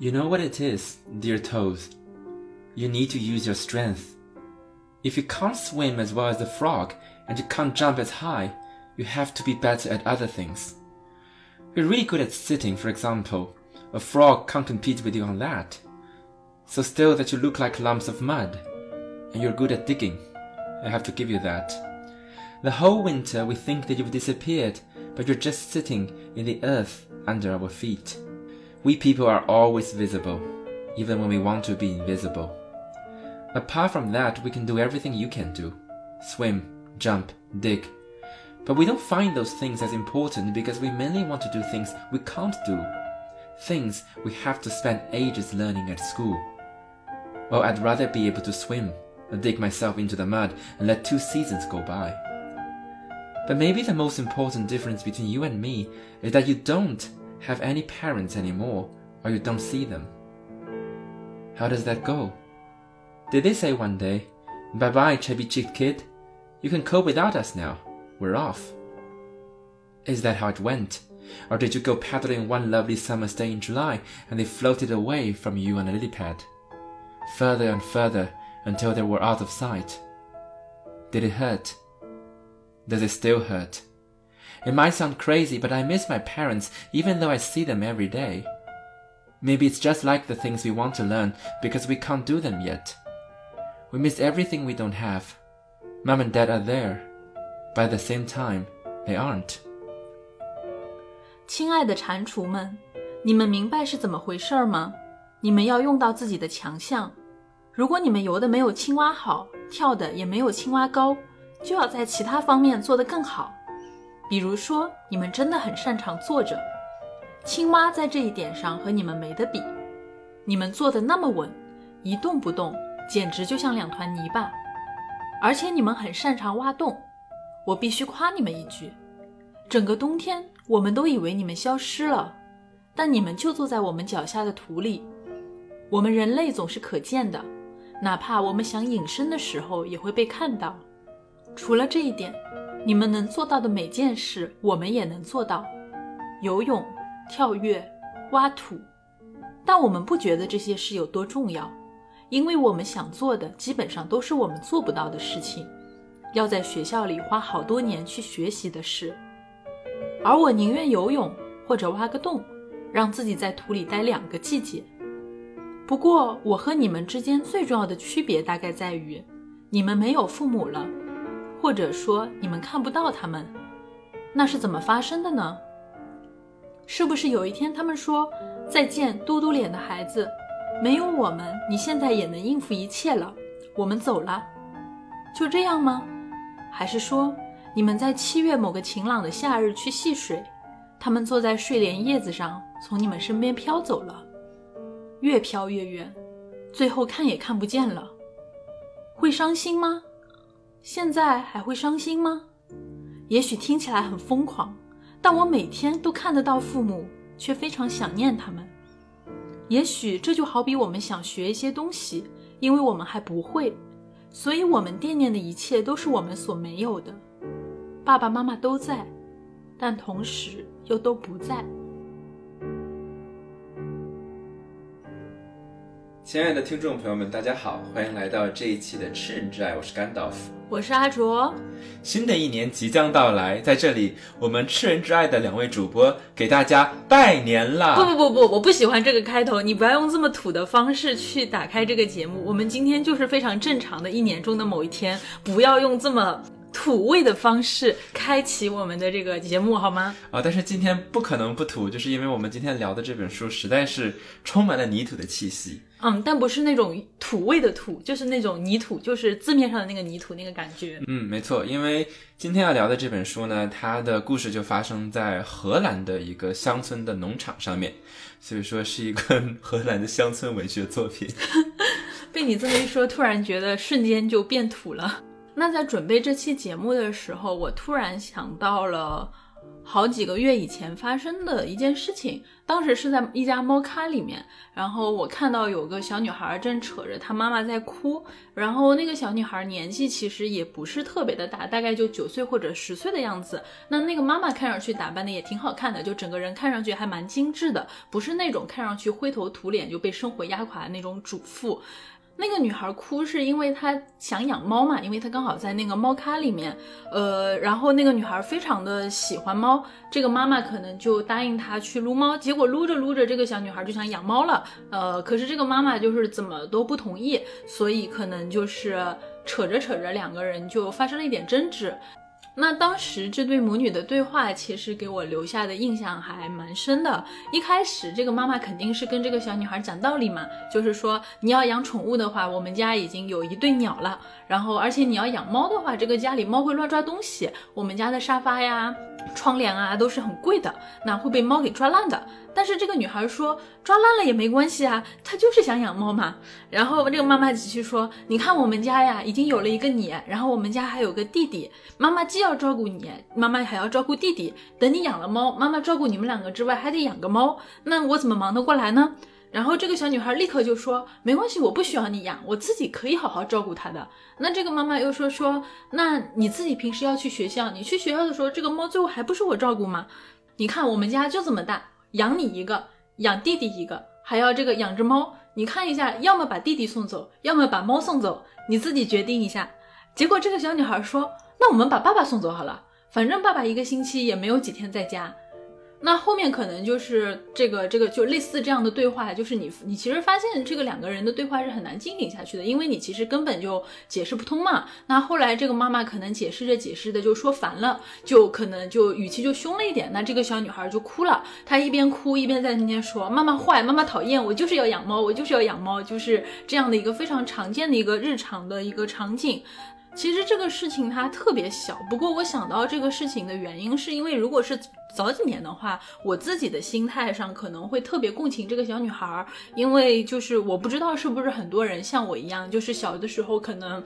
You know what it is, dear toes. You need to use your strength. If you can't swim as well as the frog and you can't jump as high, you have to be better at other things. You're really good at sitting, for example. A frog can't compete with you on that. So still that you look like lumps of mud. And you're good at digging. I have to give you that. The whole winter we think that you've disappeared, but you're just sitting in the earth under our feet. We people are always visible, even when we want to be invisible. Apart from that, we can do everything you can do swim, jump, dig. But we don't find those things as important because we mainly want to do things we can't do. Things we have to spend ages learning at school. Well, I'd rather be able to swim and dig myself into the mud and let two seasons go by. But maybe the most important difference between you and me is that you don't have any parents anymore or you don't see them. How does that go? Did they say one day, Bye bye, chubby cheeked kid? You can cope without us now. We're off. Is that how it went? Or did you go paddling one lovely summer's day in July and they floated away from you on a lily pad? Further and further until they were out of sight. Did it hurt? Does it still hurt? It might sound crazy, but I miss my parents even though I see them every day. Maybe it's just like the things we want to learn because we can't do them yet. We miss everything we don't have. Mom and dad are there, but at the same time, they aren't. 亲爱的蟾蜍们，你们明白是怎么回事吗？你们要用到自己的强项。如果你们游的没有青蛙好，跳的也没有青蛙高，就要在其他方面做得更好。 比如说，你们真的很擅长坐着，青蛙在这一点上和你们没得比。你们坐得那么稳，一动不动，简直就像两团泥巴。而且你们很擅长挖洞，我必须夸你们一句。整个冬天，我们都以为你们消失了，但你们就坐在我们脚下的土里。我们人类总是可见的，哪怕我们想隐身的时候，也会被看到。除了这一点，你们能做到的每件事，我们也能做到：游泳、跳跃、挖土。但我们不觉得这些事有多重要，因为我们想做的基本上都是我们做不到的事情，要在学校里花好多年去学习的事。而我宁愿游泳或者挖个洞，让自己在土里待两个季节。不过，我和你们之间最重要的区别大概在于，你们没有父母了。或者说你们看不到他们，那是怎么发生的呢？是不是有一天他们说再见，嘟嘟脸的孩子，没有我们，你现在也能应付一切了，我们走了，就这样吗？还是说你们在七月某个晴朗的夏日去戏水，他们坐在睡莲叶子上，从你们身边飘走了，越飘越远，最后看也看不见了，会伤心吗？现在还会伤心吗？也许听起来很疯狂，但我每天都看得到父母，却非常想念他们。也许这就好比我们想学一些东西，因为我们还不会，所以我们惦念的一切都是我们所没有的。爸爸妈妈都在，但同时又都不在。亲爱的听众朋友们，大家好，欢迎来到这一期的《吃人之爱》，我是甘道夫，我是阿卓。新的一年即将到来，在这里，我们《吃人之爱》的两位主播给大家拜年啦！不不不不，我不喜欢这个开头，你不要用这么土的方式去打开这个节目。我们今天就是非常正常的一年中的某一天，不要用这么。土味的方式开启我们的这个节目好吗？啊，但是今天不可能不土，就是因为我们今天聊的这本书实在是充满了泥土的气息。嗯，但不是那种土味的土，就是那种泥土，就是字面上的那个泥土那个感觉。嗯，没错，因为今天要聊的这本书呢，它的故事就发生在荷兰的一个乡村的农场上面，所以说是一个 荷兰的乡村文学作品。被你这么一说，突然觉得瞬间就变土了。那在准备这期节目的时候，我突然想到了好几个月以前发生的一件事情，当时是在一家猫咖里面，然后我看到有个小女孩正扯着她妈妈在哭，然后那个小女孩年纪其实也不是特别的大，大概就九岁或者十岁的样子。那那个妈妈看上去打扮的也挺好看的，就整个人看上去还蛮精致的，不是那种看上去灰头土脸就被生活压垮的那种主妇。那个女孩哭是因为她想养猫嘛，因为她刚好在那个猫咖里面，呃，然后那个女孩非常的喜欢猫，这个妈妈可能就答应她去撸猫，结果撸着撸着，这个小女孩就想养猫了，呃，可是这个妈妈就是怎么都不同意，所以可能就是扯着扯着，两个人就发生了一点争执。那当时这对母女的对话，其实给我留下的印象还蛮深的。一开始，这个妈妈肯定是跟这个小女孩讲道理嘛，就是说你要养宠物的话，我们家已经有一对鸟了，然后而且你要养猫的话，这个家里猫会乱抓东西，我们家的沙发呀。窗帘啊都是很贵的，那会被猫给抓烂的。但是这个女孩说抓烂了也没关系啊，她就是想养猫嘛。然后这个妈妈继续说，你看我们家呀已经有了一个你，然后我们家还有个弟弟，妈妈既要要照顾你，妈妈还要照顾弟弟。等你养了猫，妈妈照顾你们两个之外，还得养个猫，那我怎么忙得过来呢？然后这个小女孩立刻就说：“没关系，我不需要你养，我自己可以好好照顾它的。”那这个妈妈又说：“说那你自己平时要去学校，你去学校的时候，这个猫最后还不是我照顾吗？你看我们家就这么大，养你一个，养弟弟一个，还要这个养只猫。你看一下，要么把弟弟送走，要么把猫送走，你自己决定一下。”结果这个小女孩说：“那我们把爸爸送走好了，反正爸爸一个星期也没有几天在家。”那后面可能就是这个这个就类似这样的对话，就是你你其实发现这个两个人的对话是很难进行下去的，因为你其实根本就解释不通嘛。那后来这个妈妈可能解释着解释的就说烦了，就可能就语气就凶了一点。那这个小女孩就哭了，她一边哭一边在那边说：“妈妈坏，妈妈讨厌，我就是要养猫，我就是要养猫。”就是这样的一个非常常见的一个日常的一个场景。其实这个事情它特别小，不过我想到这个事情的原因，是因为如果是早几年的话，我自己的心态上可能会特别共情这个小女孩，因为就是我不知道是不是很多人像我一样，就是小的时候可能。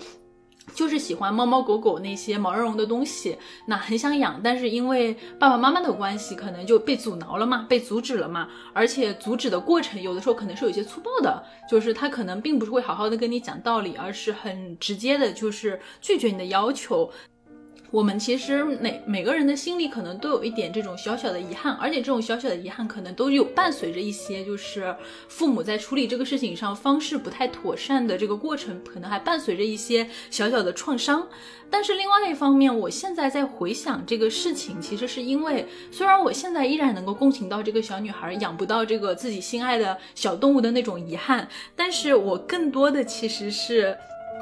就是喜欢猫猫狗狗那些毛茸茸的东西，那很想养，但是因为爸爸妈妈的关系，可能就被阻挠了嘛，被阻止了嘛。而且阻止的过程，有的时候可能是有些粗暴的，就是他可能并不是会好好的跟你讲道理，而是很直接的，就是拒绝你的要求。我们其实每每个人的心里可能都有一点这种小小的遗憾，而且这种小小的遗憾可能都有伴随着一些，就是父母在处理这个事情上方式不太妥善的这个过程，可能还伴随着一些小小的创伤。但是另外一方面，我现在在回想这个事情，其实是因为虽然我现在依然能够共情到这个小女孩养不到这个自己心爱的小动物的那种遗憾，但是我更多的其实是。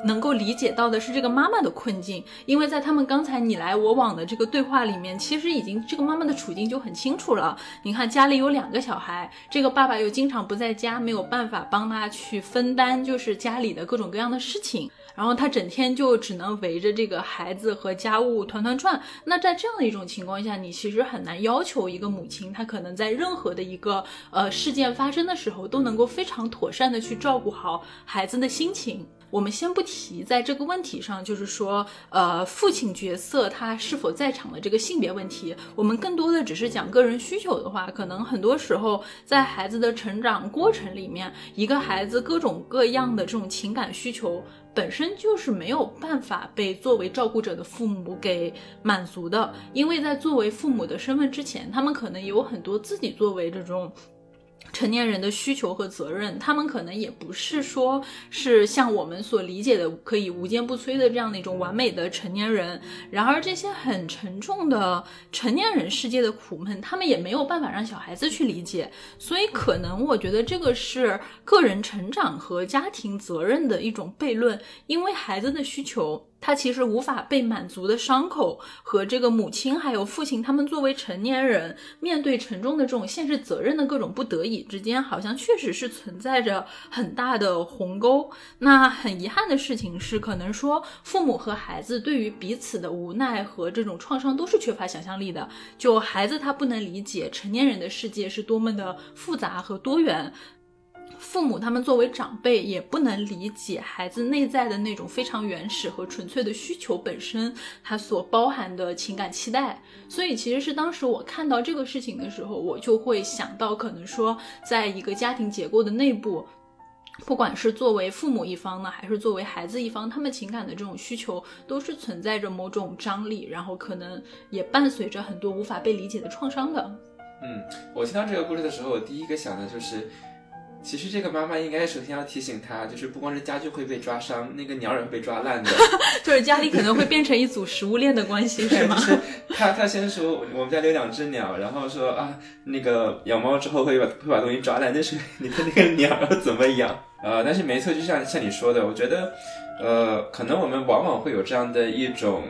能够理解到的是这个妈妈的困境，因为在他们刚才你来我往的这个对话里面，其实已经这个妈妈的处境就很清楚了。你看家里有两个小孩，这个爸爸又经常不在家，没有办法帮他去分担，就是家里的各种各样的事情。然后他整天就只能围着这个孩子和家务团团转。那在这样的一种情况下，你其实很难要求一个母亲，她可能在任何的一个呃事件发生的时候，都能够非常妥善的去照顾好孩子的心情。我们先不提在这个问题上，就是说，呃，父亲角色他是否在场的这个性别问题，我们更多的只是讲个人需求的话，可能很多时候在孩子的成长过程里面，一个孩子各种各样的这种情感需求，本身就是没有办法被作为照顾者的父母给满足的，因为在作为父母的身份之前，他们可能有很多自己作为这种。成年人的需求和责任，他们可能也不是说是像我们所理解的可以无坚不摧的这样的一种完美的成年人。然而，这些很沉重的成年人世界的苦闷，他们也没有办法让小孩子去理解。所以，可能我觉得这个是个人成长和家庭责任的一种悖论，因为孩子的需求。他其实无法被满足的伤口和这个母亲还有父亲，他们作为成年人面对沉重的这种现实责任的各种不得已之间，好像确实是存在着很大的鸿沟。那很遗憾的事情是，可能说父母和孩子对于彼此的无奈和这种创伤都是缺乏想象力的。就孩子他不能理解成年人的世界是多么的复杂和多元。父母他们作为长辈也不能理解孩子内在的那种非常原始和纯粹的需求本身，它所包含的情感期待。所以其实是当时我看到这个事情的时候，我就会想到，可能说在一个家庭结构的内部。不管是作为父母一方呢，还是作为孩子一方，他们情感的这种需求都是存在着某种张力，然后可能也伴随着很多无法被理解的创伤的。嗯，我听到这个故事的时候，我第一个想的就是。其实这个妈妈应该首先要提醒他，就是不光是家具会被抓伤，那个鸟也会被抓烂的。就是家里可能会变成一组食物链的关系，是吗？他他先说我们家有两只鸟，然后说啊，那个养猫之后会把会把东西抓烂，但是你的那个鸟要怎么养？呃，但是没错，就像像你说的，我觉得，呃，可能我们往往会有这样的一种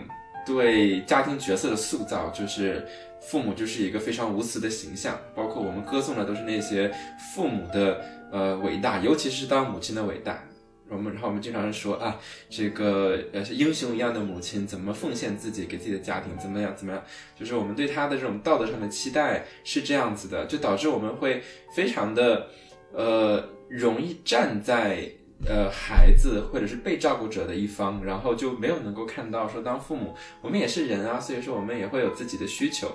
对家庭角色的塑造，就是父母就是一个非常无私的形象，包括我们歌颂的都是那些父母的。呃，伟大，尤其是当母亲的伟大。我们，然后我们经常说啊，这个呃，英雄一样的母亲怎么奉献自己给自己的家庭，怎么样，怎么样？就是我们对她的这种道德上的期待是这样子的，就导致我们会非常的呃，容易站在呃孩子或者是被照顾者的一方，然后就没有能够看到说，当父母，我们也是人啊，所以说我们也会有自己的需求。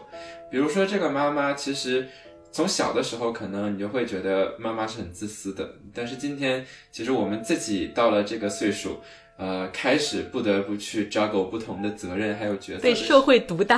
比如说这个妈妈，其实。从小的时候，可能你就会觉得妈妈是很自私的。但是今天，其实我们自己到了这个岁数，呃，开始不得不去 juggle 不同的责任还有角色，被社会毒打，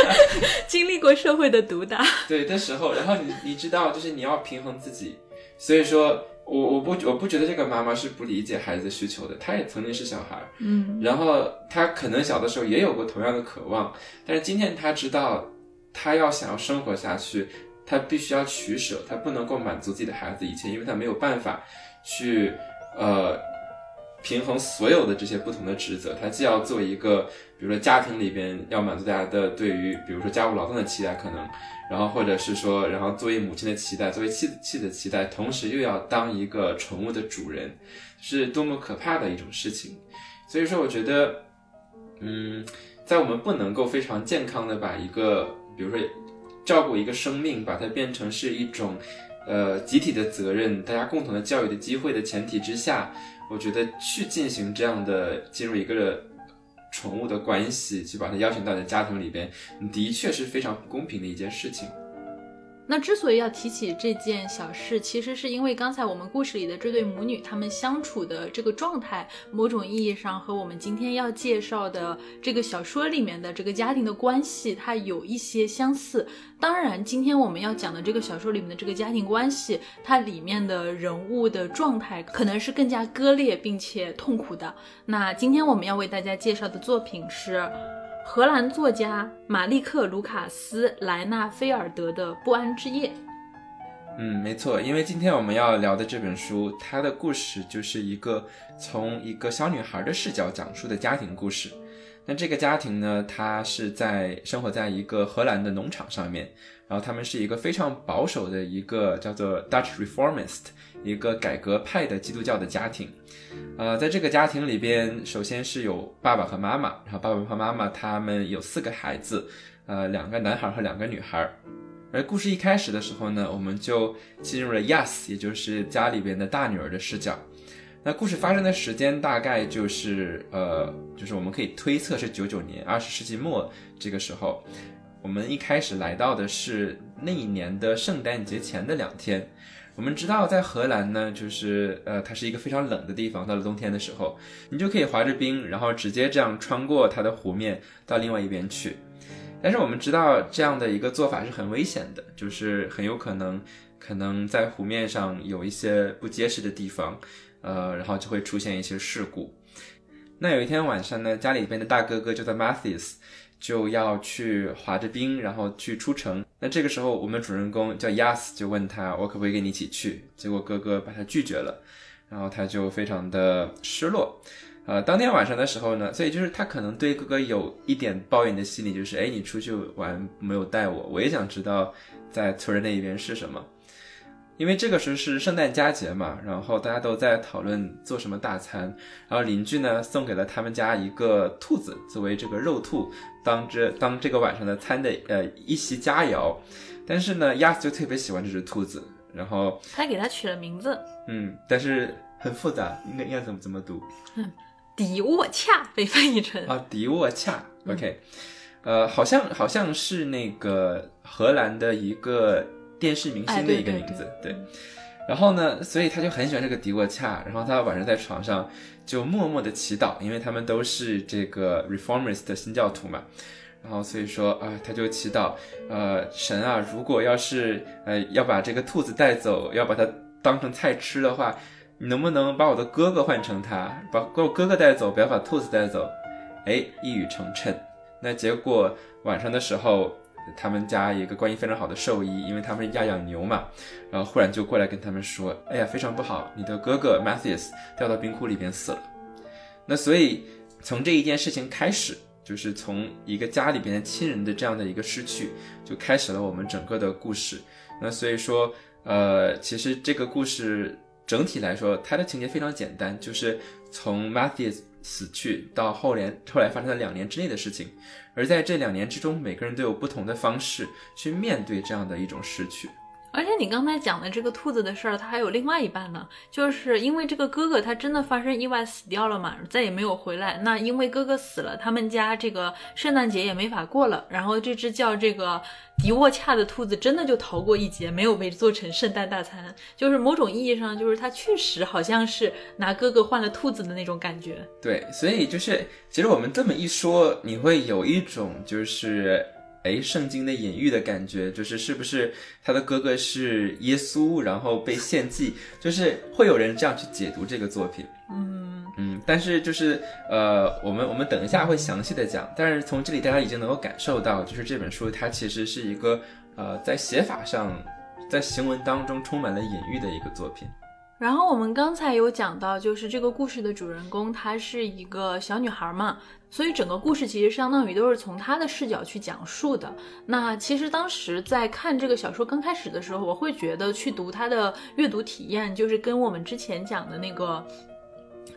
经历过社会的毒打，对的时候，然后你你知道，就是你要平衡自己。所以说我我不我不觉得这个妈妈是不理解孩子的需求的，她也曾经是小孩，嗯，然后她可能小的时候也有过同样的渴望，但是今天她知道，她要想要生活下去。他必须要取舍，他不能够满足自己的孩子一切，因为他没有办法去呃平衡所有的这些不同的职责。他既要做一个，比如说家庭里边要满足大家的对于比如说家务劳动的期待，可能，然后或者是说，然后作为母亲的期待，作为妻子妻子的期待，同时又要当一个宠物的主人，是多么可怕的一种事情。所以说，我觉得，嗯，在我们不能够非常健康的把一个，比如说。照顾一个生命，把它变成是一种，呃，集体的责任，大家共同的教育的机会的前提之下，我觉得去进行这样的进入一个宠物的关系，去把它邀请到你的家庭里边，的确是非常不公平的一件事情。那之所以要提起这件小事，其实是因为刚才我们故事里的这对母女，他们相处的这个状态，某种意义上和我们今天要介绍的这个小说里面的这个家庭的关系，它有一些相似。当然，今天我们要讲的这个小说里面的这个家庭关系，它里面的人物的状态可能是更加割裂并且痛苦的。那今天我们要为大家介绍的作品是。荷兰作家马利克·卢卡斯·莱纳菲尔德的《不安之夜》。嗯，没错，因为今天我们要聊的这本书，它的故事就是一个从一个小女孩的视角讲述的家庭故事。那这个家庭呢，它是在生活在一个荷兰的农场上面，然后他们是一个非常保守的一个叫做 Dutch Reformist。一个改革派的基督教的家庭，呃，在这个家庭里边，首先是有爸爸和妈妈，然后爸爸和妈妈他们有四个孩子，呃，两个男孩和两个女孩。而故事一开始的时候呢，我们就进入了 Yas，也就是家里边的大女儿的视角。那故事发生的时间大概就是呃，就是我们可以推测是九九年，二十世纪末这个时候。我们一开始来到的是那一年的圣诞节前的两天。我们知道，在荷兰呢，就是呃，它是一个非常冷的地方。到了冬天的时候，你就可以滑着冰，然后直接这样穿过它的湖面到另外一边去。但是我们知道，这样的一个做法是很危险的，就是很有可能可能在湖面上有一些不结实的地方，呃，然后就会出现一些事故。那有一天晚上呢，家里边的大哥哥就在 Mathis。就要去滑着冰，然后去出城。那这个时候，我们主人公叫 Yas，就问他：“我可不可以跟你一起去？”结果哥哥把他拒绝了，然后他就非常的失落。呃，当天晚上的时候呢，所以就是他可能对哥哥有一点抱怨的心理，就是：“哎，你出去玩没有带我？我也想知道在村儿那一边是什么。”因为这个时候是圣诞佳节嘛，然后大家都在讨论做什么大餐，然后邻居呢送给了他们家一个兔子作为这个肉兔，当这当这个晚上的餐的呃一席佳肴，但是呢鸭子就特别喜欢这只兔子，然后他给它取了名字，嗯，但是很复杂，应该应该怎么怎么读迪沃恰被翻译成啊？迪沃恰，OK，呃，好像好像是那个荷兰的一个电视明星的一个名字，对。然后呢，所以他就很喜欢这个迪沃恰，然后他晚上在床上就默默的祈祷，因为他们都是这个 reformist 新教徒嘛。然后所以说啊，他就祈祷，呃，神啊，如果要是呃要把这个兔子带走，要把它当成菜吃的话，你能不能把我的哥哥换成他，把我哥哥带走，不要把兔子带走？哎，一语成谶。那结果晚上的时候，他们家一个关系非常好的兽医，因为他们家养牛嘛，然后忽然就过来跟他们说，哎呀，非常不好，你的哥哥 Matthews 掉到冰窟里边死了。那所以从这一件事情开始。就是从一个家里边亲人的这样的一个失去，就开始了我们整个的故事。那所以说，呃，其实这个故事整体来说，它的情节非常简单，就是从 Matthew 死去到后年后来发生的两年之内的事情。而在这两年之中，每个人都有不同的方式去面对这样的一种失去。而且你刚才讲的这个兔子的事儿，它还有另外一半呢，就是因为这个哥哥他真的发生意外死掉了嘛，再也没有回来。那因为哥哥死了，他们家这个圣诞节也没法过了。然后这只叫这个迪沃恰的兔子真的就逃过一劫，没有被做成圣诞大餐。就是某种意义上，就是他确实好像是拿哥哥换了兔子的那种感觉。对，所以就是其实我们这么一说，你会有一种就是。哎，圣经的隐喻的感觉，就是是不是他的哥哥是耶稣，然后被献祭，就是会有人这样去解读这个作品。嗯嗯，但是就是呃，我们我们等一下会详细的讲。但是从这里大家已经能够感受到，就是这本书它其实是一个呃，在写法上，在行文当中充满了隐喻的一个作品。然后我们刚才有讲到，就是这个故事的主人公她是一个小女孩嘛。所以整个故事其实相当于都是从她的视角去讲述的。那其实当时在看这个小说刚开始的时候，我会觉得去读她的阅读体验，就是跟我们之前讲的那个。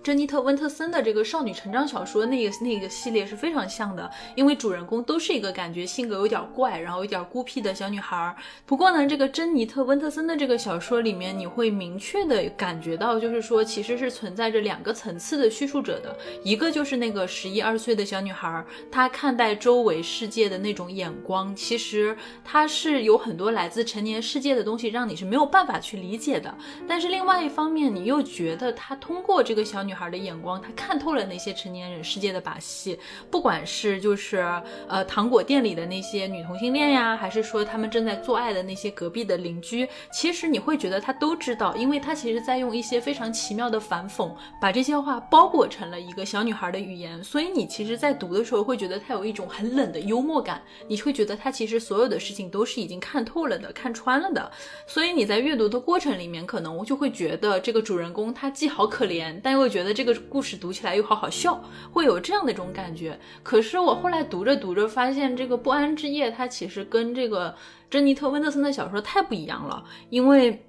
珍妮特·温特森的这个少女成长小说，那个那个系列是非常像的，因为主人公都是一个感觉性格有点怪，然后有点孤僻的小女孩。不过呢，这个珍妮特·温特森的这个小说里面，你会明确的感觉到，就是说其实是存在着两个层次的叙述者的，一个就是那个十一二岁的小女孩，她看待周围世界的那种眼光，其实她是有很多来自成年世界的东西，让你是没有办法去理解的。但是另外一方面，你又觉得她通过这个小女。孩的眼光，他看透了那些成年人世界的把戏，不管是就是呃糖果店里的那些女同性恋呀，还是说他们正在做爱的那些隔壁的邻居，其实你会觉得他都知道，因为他其实在用一些非常奇妙的反讽，把这些话包裹成了一个小女孩的语言，所以你其实，在读的时候会觉得他有一种很冷的幽默感，你会觉得他其实所有的事情都是已经看透了的，看穿了的，所以你在阅读的过程里面，可能我就会觉得这个主人公他既好可怜，但又觉得。得这个故事读起来又好好笑，会有这样的一种感觉。可是我后来读着读着，发现这个《不安之夜》它其实跟这个珍妮特·温特森的小说太不一样了，因为。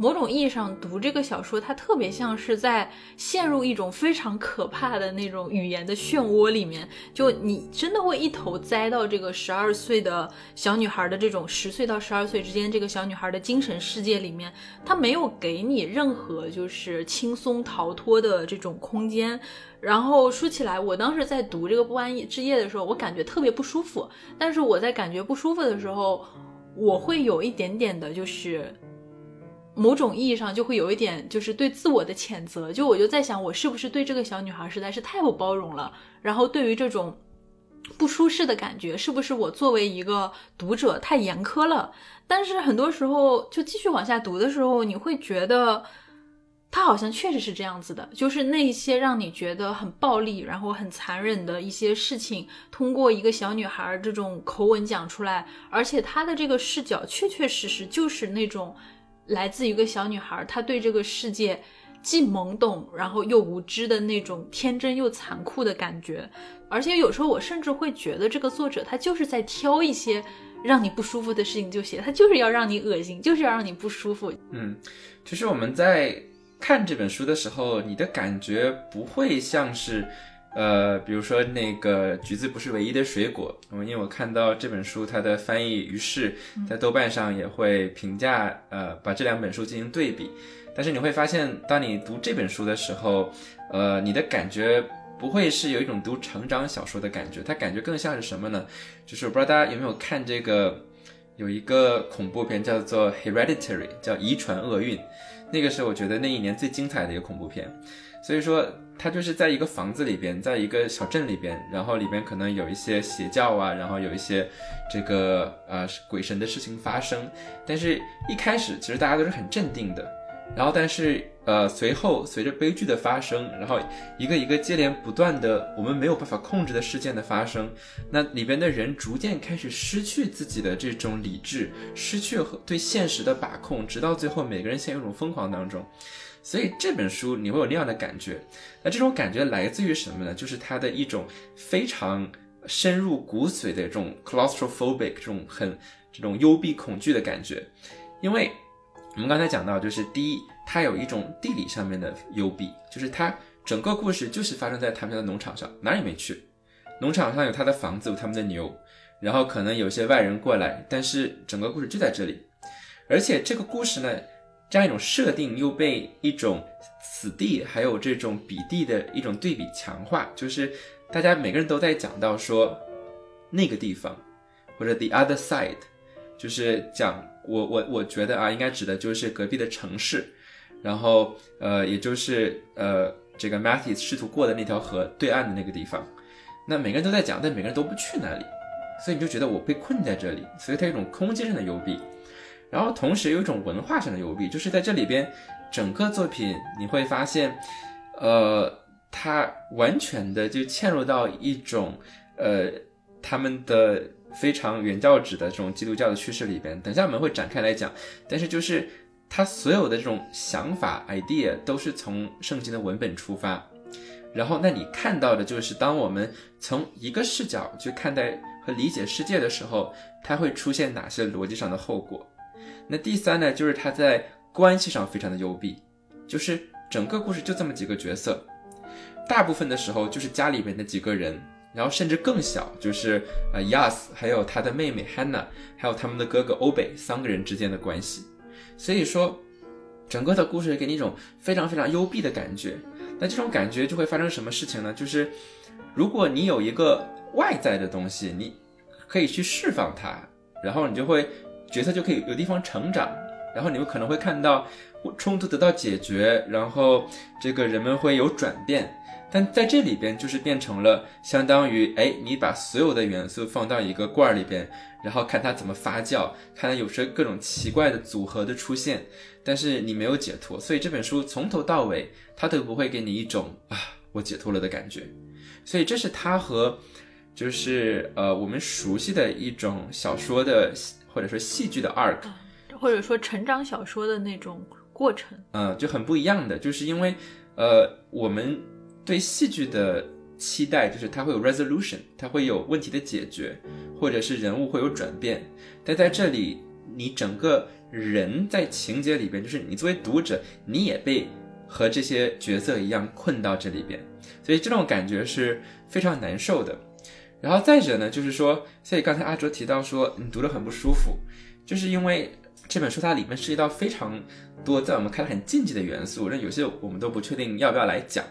某种意义上读这个小说，它特别像是在陷入一种非常可怕的那种语言的漩涡里面，就你真的会一头栽到这个十二岁的小女孩的这种十岁到十二岁之间这个小女孩的精神世界里面，它没有给你任何就是轻松逃脱的这种空间。然后说起来，我当时在读这个不安之夜的时候，我感觉特别不舒服。但是我在感觉不舒服的时候，我会有一点点的就是。某种意义上就会有一点，就是对自我的谴责。就我就在想，我是不是对这个小女孩实在是太不包容了？然后对于这种不舒适的感觉，是不是我作为一个读者太严苛了？但是很多时候，就继续往下读的时候，你会觉得他好像确实是这样子的，就是那些让你觉得很暴力，然后很残忍的一些事情，通过一个小女孩这种口吻讲出来，而且她的这个视角确确实实就是那种。来自一个小女孩，她对这个世界既懵懂，然后又无知的那种天真又残酷的感觉。而且有时候我甚至会觉得，这个作者他就是在挑一些让你不舒服的事情就写，他就是要让你恶心，就是要让你不舒服。嗯，其实我们在看这本书的时候，你的感觉不会像是呃，比如说那个橘子不是唯一的水果，因为我看到这本书它的翻译，于是在豆瓣上也会评价，呃，把这两本书进行对比。但是你会发现，当你读这本书的时候，呃，你的感觉不会是有一种读成长小说的感觉，它感觉更像是什么呢？就是我不知道大家有没有看这个，有一个恐怖片叫做《Hereditary》，叫《遗传厄运》，那个是我觉得那一年最精彩的一个恐怖片。所以说，他就是在一个房子里边，在一个小镇里边，然后里边可能有一些邪教啊，然后有一些这个呃鬼神的事情发生。但是一开始其实大家都是很镇定的，然后但是呃随后随着悲剧的发生，然后一个一个接连不断的我们没有办法控制的事件的发生，那里边的人逐渐开始失去自己的这种理智，失去和对现实的把控，直到最后每个人陷入一种疯狂当中。所以这本书你会有那样的感觉，那这种感觉来自于什么呢？就是它的一种非常深入骨髓的这种 claustrophobic 这种很这种幽闭恐惧的感觉。因为我们刚才讲到，就是第一，它有一种地理上面的幽闭，就是它整个故事就是发生在他们的农场上，哪儿也没去。农场上有他的房子，有他们的牛，然后可能有些外人过来，但是整个故事就在这里。而且这个故事呢。这样一种设定又被一种此地还有这种彼地的一种对比强化，就是大家每个人都在讲到说那个地方或者 the other side，就是讲我我我觉得啊，应该指的就是隔壁的城市，然后呃，也就是呃这个 Matthew 试图过的那条河对岸的那个地方，那每个人都在讲，但每个人都不去那里，所以你就觉得我被困在这里，所以它有一种空间上的幽闭。然后同时有一种文化上的幽闭，就是在这里边，整个作品你会发现，呃，它完全的就嵌入到一种，呃，他们的非常原教旨的这种基督教的趋势里边。等下我们会展开来讲，但是就是它所有的这种想法 idea 都是从圣经的文本出发，然后那你看到的就是当我们从一个视角去看待和理解世界的时候，它会出现哪些逻辑上的后果。那第三呢，就是他在关系上非常的幽闭，就是整个故事就这么几个角色，大部分的时候就是家里面的几个人，然后甚至更小，就是呃 Yas 还有他的妹妹 Hannah，还有他们的哥哥 Obe 三个人之间的关系。所以说，整个的故事给你一种非常非常幽闭的感觉。那这种感觉就会发生什么事情呢？就是如果你有一个外在的东西，你可以去释放它，然后你就会。角色就可以有地方成长，然后你们可能会看到冲突得到解决，然后这个人们会有转变。但在这里边就是变成了相当于，哎，你把所有的元素放到一个罐儿里边，然后看它怎么发酵，看它有时各种奇怪的组合的出现，但是你没有解脱。所以这本书从头到尾，它都不会给你一种啊我解脱了的感觉。所以这是它和就是呃我们熟悉的一种小说的。或者说戏剧的 arc，或者说成长小说的那种过程，嗯，就很不一样的，就是因为，呃，我们对戏剧的期待就是它会有 resolution，它会有问题的解决，或者是人物会有转变，但在这里，你整个人在情节里边，就是你作为读者，你也被和这些角色一样困到这里边，所以这种感觉是非常难受的。然后再者呢，就是说，所以刚才阿卓提到说你读得很不舒服，就是因为这本书它里面涉及到非常多在我们看来很禁忌的元素，那有些我们都不确定要不要来讲，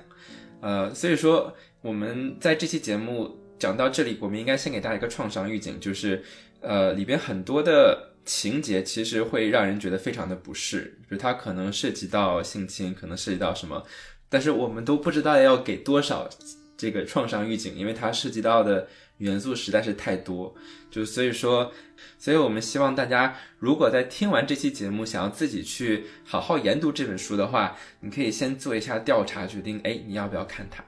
呃，所以说我们在这期节目讲到这里，我们应该先给大家一个创伤预警，就是呃里边很多的情节其实会让人觉得非常的不适，比如它可能涉及到性侵，可能涉及到什么，但是我们都不知道要给多少。这个创伤预警，因为它涉及到的元素实在是太多，就所以说，所以我们希望大家如果在听完这期节目，想要自己去好好研读这本书的话，你可以先做一下调查，决定哎你要不要看它。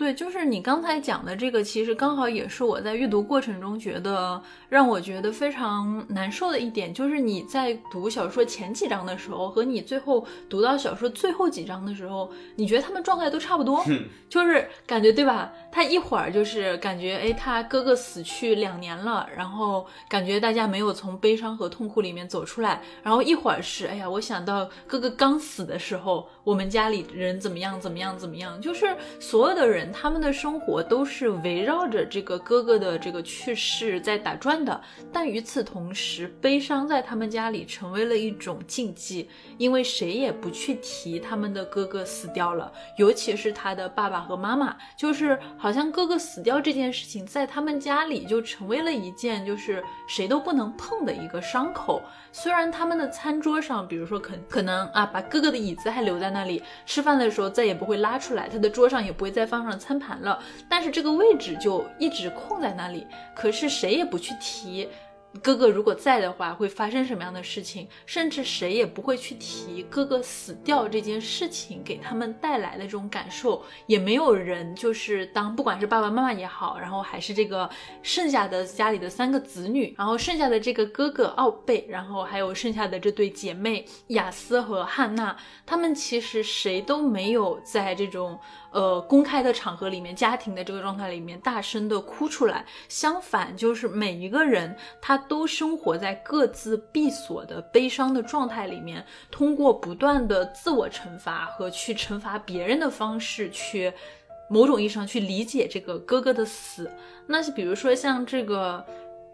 对，就是你刚才讲的这个，其实刚好也是我在阅读过程中觉得让我觉得非常难受的一点，就是你在读小说前几章的时候，和你最后读到小说最后几章的时候，你觉得他们状态都差不多，就是感觉对吧？他一会儿就是感觉，哎，他哥哥死去两年了，然后感觉大家没有从悲伤和痛苦里面走出来，然后一会儿是，哎呀，我想到哥哥刚死的时候，我们家里人怎么样怎么样怎么样，就是所有的人。他们的生活都是围绕着这个哥哥的这个去世在打转的。但与此同时，悲伤在他们家里成为了一种禁忌，因为谁也不去提他们的哥哥死掉了，尤其是他的爸爸和妈妈，就是好像哥哥死掉这件事情，在他们家里就成为了一件就是谁都不能碰的一个伤口。虽然他们的餐桌上，比如说可可能啊，把哥哥的椅子还留在那里，吃饭的时候再也不会拉出来，他的桌上也不会再放上餐盘了，但是这个位置就一直空在那里，可是谁也不去提。哥哥如果在的话，会发生什么样的事情？甚至谁也不会去提哥哥死掉这件事情给他们带来的这种感受，也没有人就是当不管是爸爸妈妈也好，然后还是这个剩下的家里的三个子女，然后剩下的这个哥哥奥贝，然后还有剩下的这对姐妹雅思和汉娜，他们其实谁都没有在这种。呃，公开的场合里面，家庭的这个状态里面，大声的哭出来。相反，就是每一个人他都生活在各自闭锁的悲伤的状态里面，通过不断的自我惩罚和去惩罚别人的方式，去某种意义上去理解这个哥哥的死。那是比如说像这个。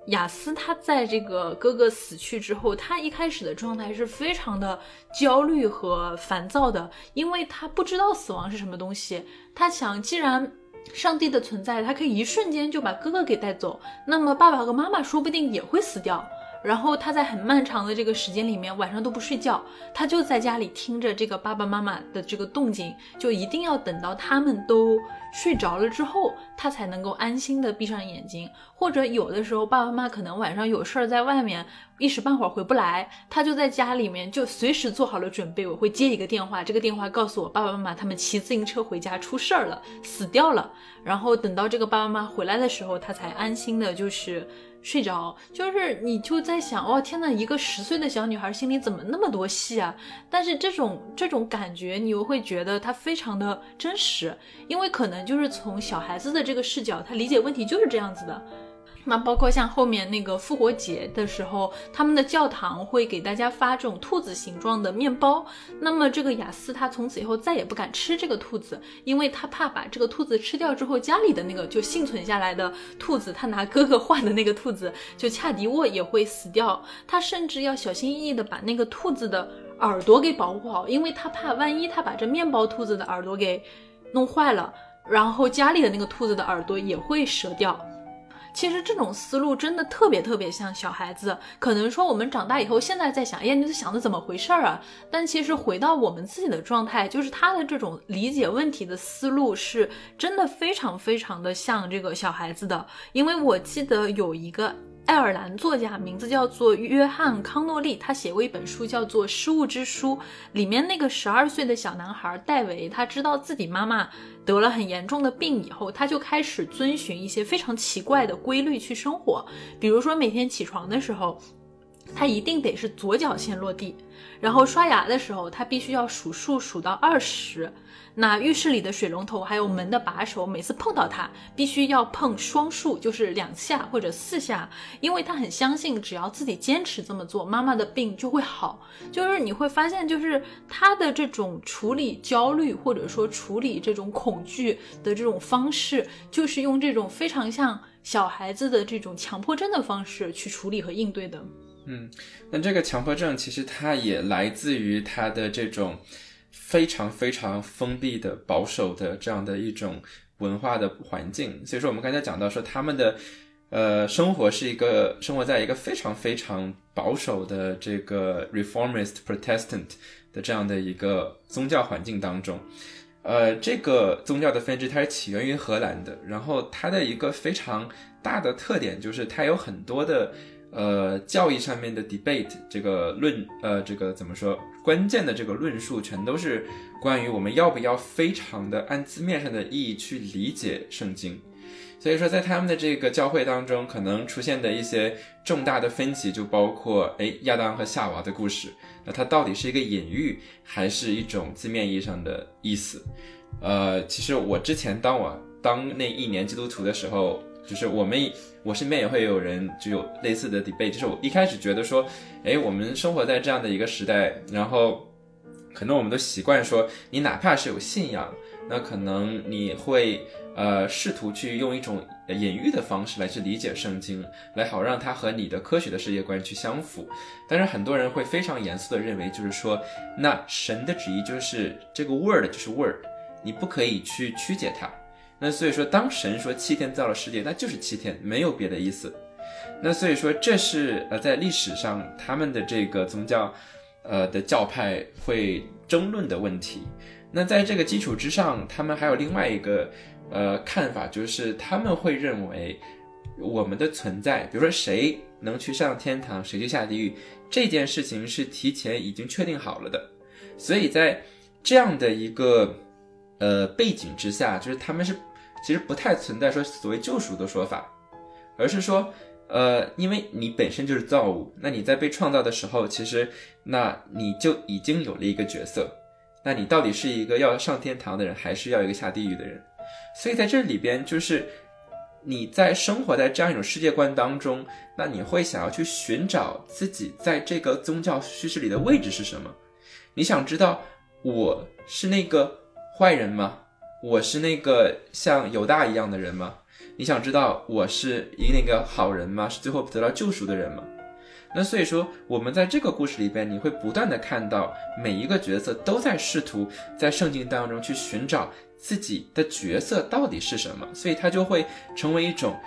雅思他在这个哥哥死去之后，他一开始的状态是非常的焦虑和烦躁的，因为他不知道死亡是什么东西。他想，既然上帝的存在，他可以一瞬间就把哥哥给带走，那么爸爸和妈妈说不定也会死掉。然后他在很漫长的这个时间里面，晚上都不睡觉，他就在家里听着这个爸爸妈妈的这个动静，就一定要等到他们都睡着了之后，他才能够安心的闭上眼睛。或者有的时候，爸爸妈妈可能晚上有事儿在外面，一时半会儿回不来，他就在家里面就随时做好了准备。我会接一个电话，这个电话告诉我爸爸妈妈他们骑自行车回家出事儿了，死掉了。然后等到这个爸爸妈妈回来的时候，他才安心的，就是。睡着，就是你就在想，哦天呐，一个十岁的小女孩心里怎么那么多戏啊？但是这种这种感觉，你又会觉得她非常的真实，因为可能就是从小孩子的这个视角，他理解问题就是这样子的。那包括像后面那个复活节的时候，他们的教堂会给大家发这种兔子形状的面包。那么这个雅思他从此以后再也不敢吃这个兔子，因为他怕把这个兔子吃掉之后，家里的那个就幸存下来的兔子，他拿哥哥换的那个兔子，就恰迪沃也会死掉。他甚至要小心翼翼的把那个兔子的耳朵给保护好，因为他怕万一他把这面包兔子的耳朵给弄坏了，然后家里的那个兔子的耳朵也会折掉。其实这种思路真的特别特别像小孩子，可能说我们长大以后，现在在想，哎呀，你是想的怎么回事儿啊？但其实回到我们自己的状态，就是他的这种理解问题的思路是真的非常非常的像这个小孩子的。因为我记得有一个爱尔兰作家，名字叫做约翰康诺利，他写过一本书叫做《失物之书》，里面那个十二岁的小男孩戴维，他知道自己妈妈。得了很严重的病以后，他就开始遵循一些非常奇怪的规律去生活。比如说，每天起床的时候，他一定得是左脚先落地；然后刷牙的时候，他必须要数数数到二十。那浴室里的水龙头还有门的把手，每次碰到它必须要碰双数，就是两下或者四下，因为他很相信，只要自己坚持这么做，妈妈的病就会好。就是你会发现，就是他的这种处理焦虑或者说处理这种恐惧的这种方式，就是用这种非常像小孩子的这种强迫症的方式去处理和应对的。嗯，那这个强迫症其实它也来自于他的这种。非常非常封闭的、保守的这样的一种文化的环境，所以说我们刚才讲到说他们的呃生活是一个生活在一个非常非常保守的这个 Reformist Protestant 的这样的一个宗教环境当中，呃，这个宗教的分支它是起源于荷兰的，然后它的一个非常大的特点就是它有很多的。呃，教义上面的 debate，这个论，呃，这个怎么说？关键的这个论述，全都是关于我们要不要非常的按字面上的意义去理解圣经。所以说，在他们的这个教会当中，可能出现的一些重大的分歧，就包括，哎，亚当和夏娃的故事，那它到底是一个隐喻，还是一种字面意义上的意思？呃，其实我之前当我当那一年基督徒的时候。就是我们，我身边也会有人就有类似的 debate。就是我一开始觉得说，哎，我们生活在这样的一个时代，然后可能我们都习惯说，你哪怕是有信仰，那可能你会呃试图去用一种隐喻的方式来去理解圣经，来好让它和你的科学的世界观去相符。但是很多人会非常严肃的认为，就是说，那神的旨意就是这个 word 就是 word，你不可以去曲解它。那所以说，当神说七天造了世界，那就是七天，没有别的意思。那所以说，这是呃在历史上他们的这个宗教，呃的教派会争论的问题。那在这个基础之上，他们还有另外一个呃看法，就是他们会认为我们的存在，比如说谁能去上天堂，谁去下地狱，这件事情是提前已经确定好了的。所以在这样的一个呃背景之下，就是他们是其实不太存在说所谓救赎的说法，而是说呃，因为你本身就是造物，那你在被创造的时候，其实那你就已经有了一个角色。那你到底是一个要上天堂的人，还是要一个下地狱的人？所以在这里边，就是你在生活在这样一种世界观当中，那你会想要去寻找自己在这个宗教叙事里的位置是什么？你想知道我是那个坏人吗？我是那个像犹大一样的人吗？你想知道我是一那个好人吗？是最后得到救赎的人吗？那所以说，我们在这个故事里边，你会不断的看到每一个角色都在试图在圣经当中去寻找自己的角色到底是什么，所以它就会成为一种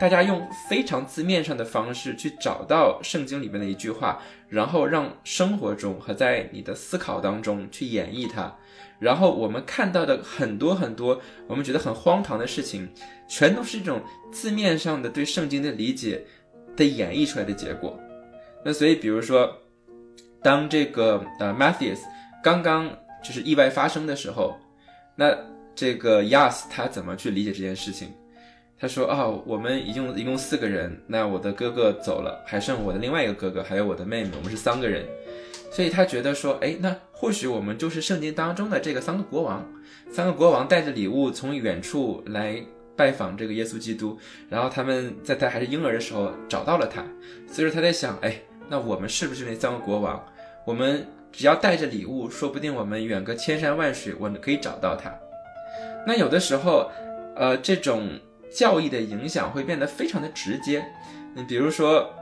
大家用非常字面上的方式去找到圣经里面的一句话，然后让生活中和在你的思考当中去演绎它，然后我们看到的很多很多我们觉得很荒唐的事情，全都是一种字面上的对圣经的理解的演绎出来的结果。那所以，比如说，当这个呃 Matthews 刚刚就是意外发生的时候，那这个 Yas 他怎么去理解这件事情？他说：“哦，我们一共一共四个人，那我的哥哥走了，还剩我的另外一个哥哥，还有我的妹妹，我们是三个人。所以他觉得说，哎，那或许我们就是圣经当中的这个三个国王，三个国王带着礼物从远处来。”拜访这个耶稣基督，然后他们在他还是婴儿的时候找到了他，所以说他在想，哎，那我们是不是那三个国王？我们只要带着礼物，说不定我们远隔千山万水，我们可以找到他。那有的时候，呃，这种教义的影响会变得非常的直接。你比如说，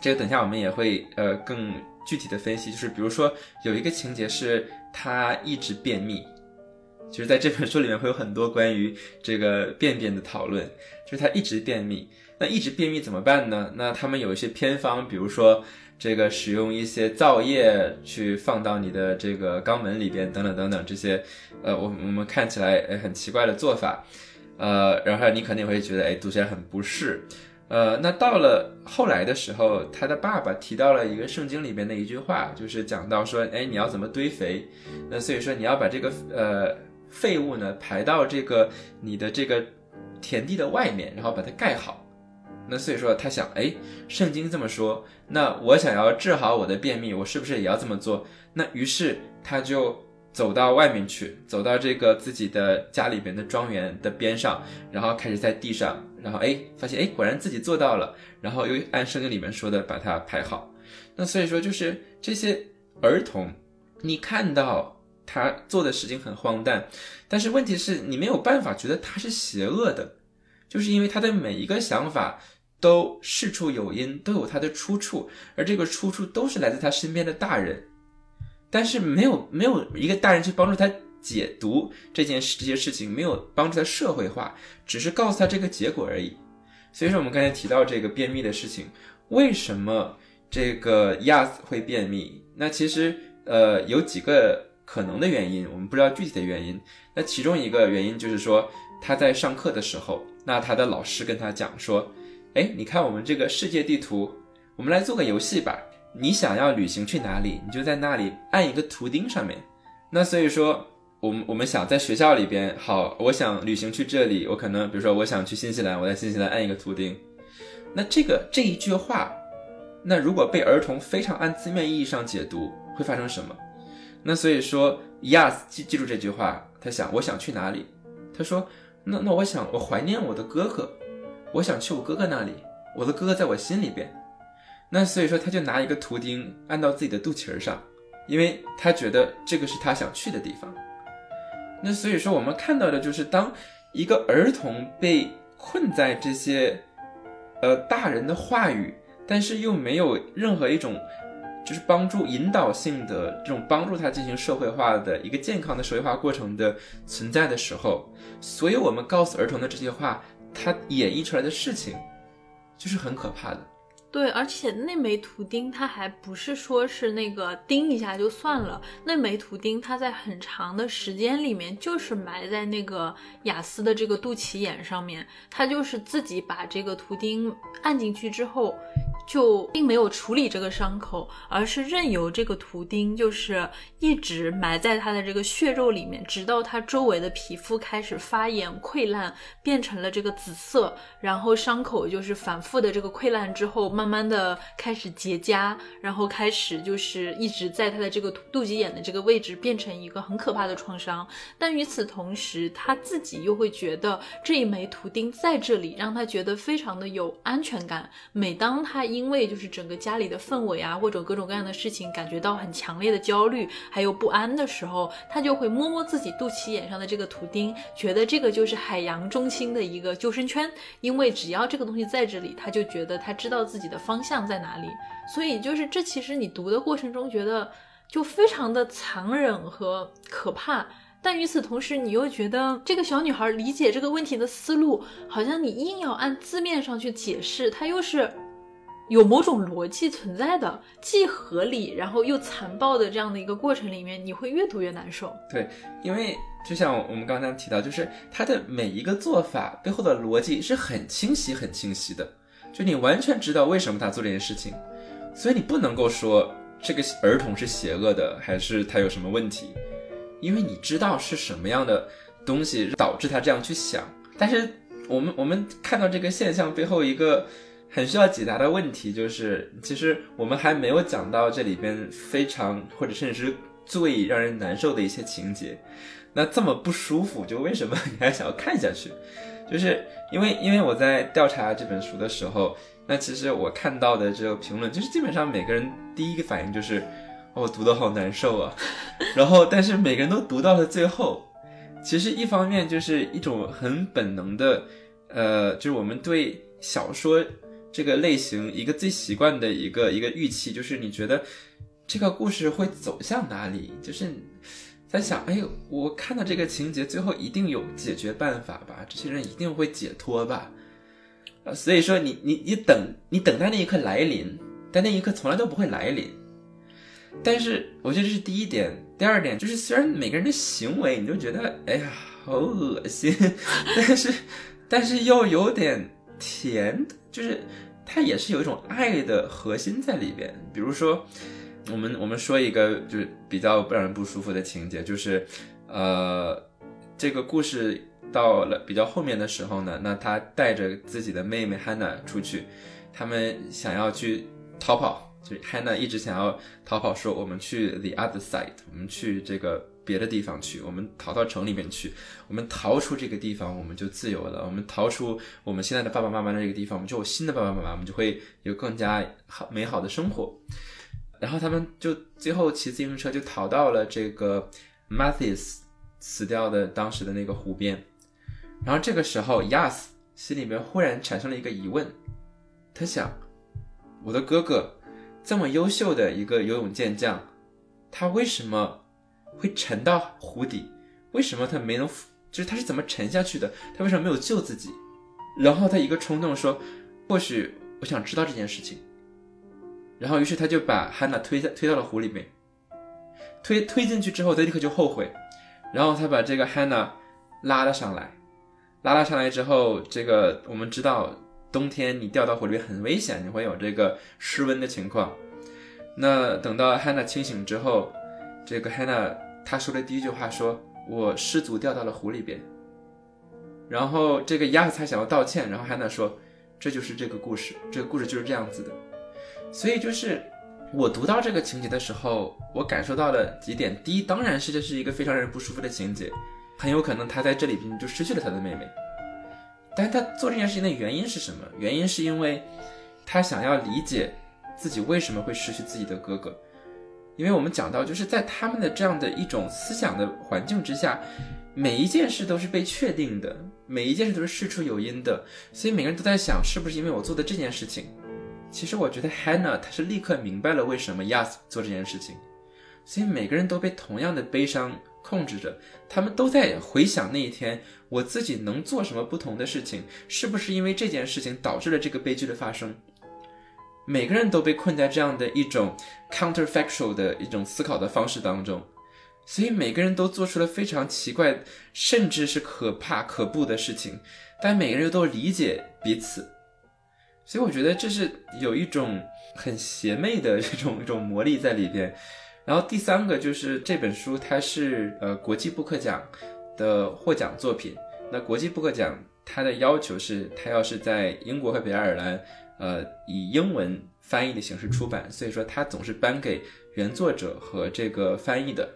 这个等下我们也会呃更具体的分析，就是比如说有一个情节是他一直便秘。就是在这本书里面会有很多关于这个便便的讨论，就是他一直便秘，那一直便秘怎么办呢？那他们有一些偏方，比如说这个使用一些皂液去放到你的这个肛门里边，等等等等这些，呃，我我们看起来很奇怪的做法，呃，然后你肯定会觉得哎读起来很不适，呃，那到了后来的时候，他的爸爸提到了一个圣经里边的一句话，就是讲到说，哎，你要怎么堆肥？那所以说你要把这个呃。废物呢排到这个你的这个田地的外面，然后把它盖好。那所以说他想，哎，圣经这么说，那我想要治好我的便秘，我是不是也要这么做？那于是他就走到外面去，走到这个自己的家里边的庄园的边上，然后开始在地上，然后哎发现哎果然自己做到了，然后又按圣经里面说的把它排好。那所以说就是这些儿童，你看到。他做的事情很荒诞，但是问题是你没有办法觉得他是邪恶的，就是因为他的每一个想法都事出有因，都有他的出处，而这个出处都是来自他身边的大人，但是没有没有一个大人去帮助他解读这件事这些事情，没有帮助他社会化，只是告诉他这个结果而已。所以说我们刚才提到这个便秘的事情，为什么这个亚子会便秘？那其实呃有几个。可能的原因，我们不知道具体的原因。那其中一个原因就是说，他在上课的时候，那他的老师跟他讲说：“哎，你看我们这个世界地图，我们来做个游戏吧。你想要旅行去哪里，你就在那里按一个图钉上面。那所以说，我们我们想在学校里边，好，我想旅行去这里，我可能比如说我想去新西兰，我在新西兰按一个图钉。那这个这一句话，那如果被儿童非常按字面意义上解读，会发生什么？”那所以说，Yas 记记住这句话，他想我想去哪里？他说，那那我想我怀念我的哥哥，我想去我哥哥那里，我的哥哥在我心里边。那所以说，他就拿一个图钉按到自己的肚脐儿上，因为他觉得这个是他想去的地方。那所以说，我们看到的就是，当一个儿童被困在这些，呃，大人的话语，但是又没有任何一种，就是帮助引导性的这种帮助他进行社会化的一个健康的社会化过程的存在的时候，所以我们告诉儿童的这些话，他演绎出来的事情，就是很可怕的。对，而且那枚图钉它还不是说是那个钉一下就算了，那枚图钉它在很长的时间里面就是埋在那个雅思的这个肚脐眼上面，它就是自己把这个图钉按进去之后。就并没有处理这个伤口，而是任由这个图钉就是一直埋在他的这个血肉里面，直到他周围的皮肤开始发炎溃烂，变成了这个紫色，然后伤口就是反复的这个溃烂之后，慢慢的开始结痂，然后开始就是一直在他的这个肚脐眼的这个位置变成一个很可怕的创伤。但与此同时，他自己又会觉得这一枚图钉在这里，让他觉得非常的有安全感。每当他一因为就是整个家里的氛围啊，或者各种各样的事情，感觉到很强烈的焦虑还有不安的时候，他就会摸摸自己肚脐眼上的这个图钉，觉得这个就是海洋中心的一个救生圈。因为只要这个东西在这里，他就觉得他知道自己的方向在哪里。所以就是这其实你读的过程中觉得就非常的残忍和可怕，但与此同时你又觉得这个小女孩理解这个问题的思路，好像你硬要按字面上去解释，她又是。有某种逻辑存在的，既合理，然后又残暴的这样的一个过程里面，你会越读越难受。对，因为就像我们刚才提到，就是他的每一个做法背后的逻辑是很清晰、很清晰的，就你完全知道为什么他做这件事情，所以你不能够说这个儿童是邪恶的，还是他有什么问题，因为你知道是什么样的东西导致他这样去想。但是我们我们看到这个现象背后一个。很需要解答的问题就是，其实我们还没有讲到这里边非常或者甚至是最让人难受的一些情节。那这么不舒服，就为什么你还想要看下去？就是因为因为我在调查这本书的时候，那其实我看到的这个评论，就是基本上每个人第一个反应就是，我读的好难受啊。然后，但是每个人都读到了最后，其实一方面就是一种很本能的，呃，就是我们对小说。这个类型一个最习惯的一个一个预期，就是你觉得这个故事会走向哪里？就是在想，哎，我看到这个情节最后一定有解决办法吧？这些人一定会解脱吧？啊，所以说你你你等你等待那一刻来临，但那一刻从来都不会来临。但是我觉得这是第一点，第二点就是虽然每个人的行为你都觉得哎呀好恶心，但是但是又有点甜，就是。它也是有一种爱的核心在里边，比如说，我们我们说一个就是比较让人不舒服的情节，就是，呃，这个故事到了比较后面的时候呢，那他带着自己的妹妹 Hannah 出去，他们想要去逃跑，就是 Hannah 一直想要逃跑，说我们去 the other side，我们去这个。别的地方去，我们逃到城里面去，我们逃出这个地方，我们就自由了。我们逃出我们现在的爸爸妈妈的这个地方，我们就有新的爸爸妈妈，我们就会有更加好美好的生活。然后他们就最后骑自行车就逃到了这个 Mathis 死掉的当时的那个湖边。然后这个时候，Yas 心里面忽然产生了一个疑问，他想：我的哥哥这么优秀的一个游泳健将，他为什么？会沉到湖底，为什么他没能？就是他是怎么沉下去的？他为什么没有救自己？然后他一个冲动说：“或许我想知道这件事情。”然后于是他就把汉娜推下推到了湖里面，推推进去之后，他立刻就后悔。然后他把这个汉娜拉了上来，拉了上来之后，这个我们知道冬天你掉到湖里面很危险，你会有这个失温的情况。那等到汉娜清醒之后，这个汉娜。他说的第一句话说：“我失足掉到了湖里边。”然后这个鸭子才想要道歉，然后汉娜说：“这就是这个故事，这个故事就是这样子的。”所以就是我读到这个情节的时候，我感受到了几点：第一，当然是这是一个非常让人不舒服的情节，很有可能他在这里边就失去了他的妹妹。但是他做这件事情的原因是什么？原因是因为他想要理解自己为什么会失去自己的哥哥。因为我们讲到，就是在他们的这样的一种思想的环境之下，每一件事都是被确定的，每一件事都是事出有因的，所以每个人都在想，是不是因为我做的这件事情？其实我觉得 Hannah 她是立刻明白了为什么 Yas 做这件事情，所以每个人都被同样的悲伤控制着，他们都在回想那一天，我自己能做什么不同的事情？是不是因为这件事情导致了这个悲剧的发生？每个人都被困在这样的一种 counterfactual 的一种思考的方式当中，所以每个人都做出了非常奇怪，甚至是可怕可怖的事情，但每个人又都理解彼此，所以我觉得这是有一种很邪魅的这种 一种魔力在里边。然后第三个就是这本书它是呃国际布克奖的获奖作品，那国际布克奖它的要求是它要是在英国和北爱尔兰。呃，以英文翻译的形式出版，所以说它总是颁给原作者和这个翻译的，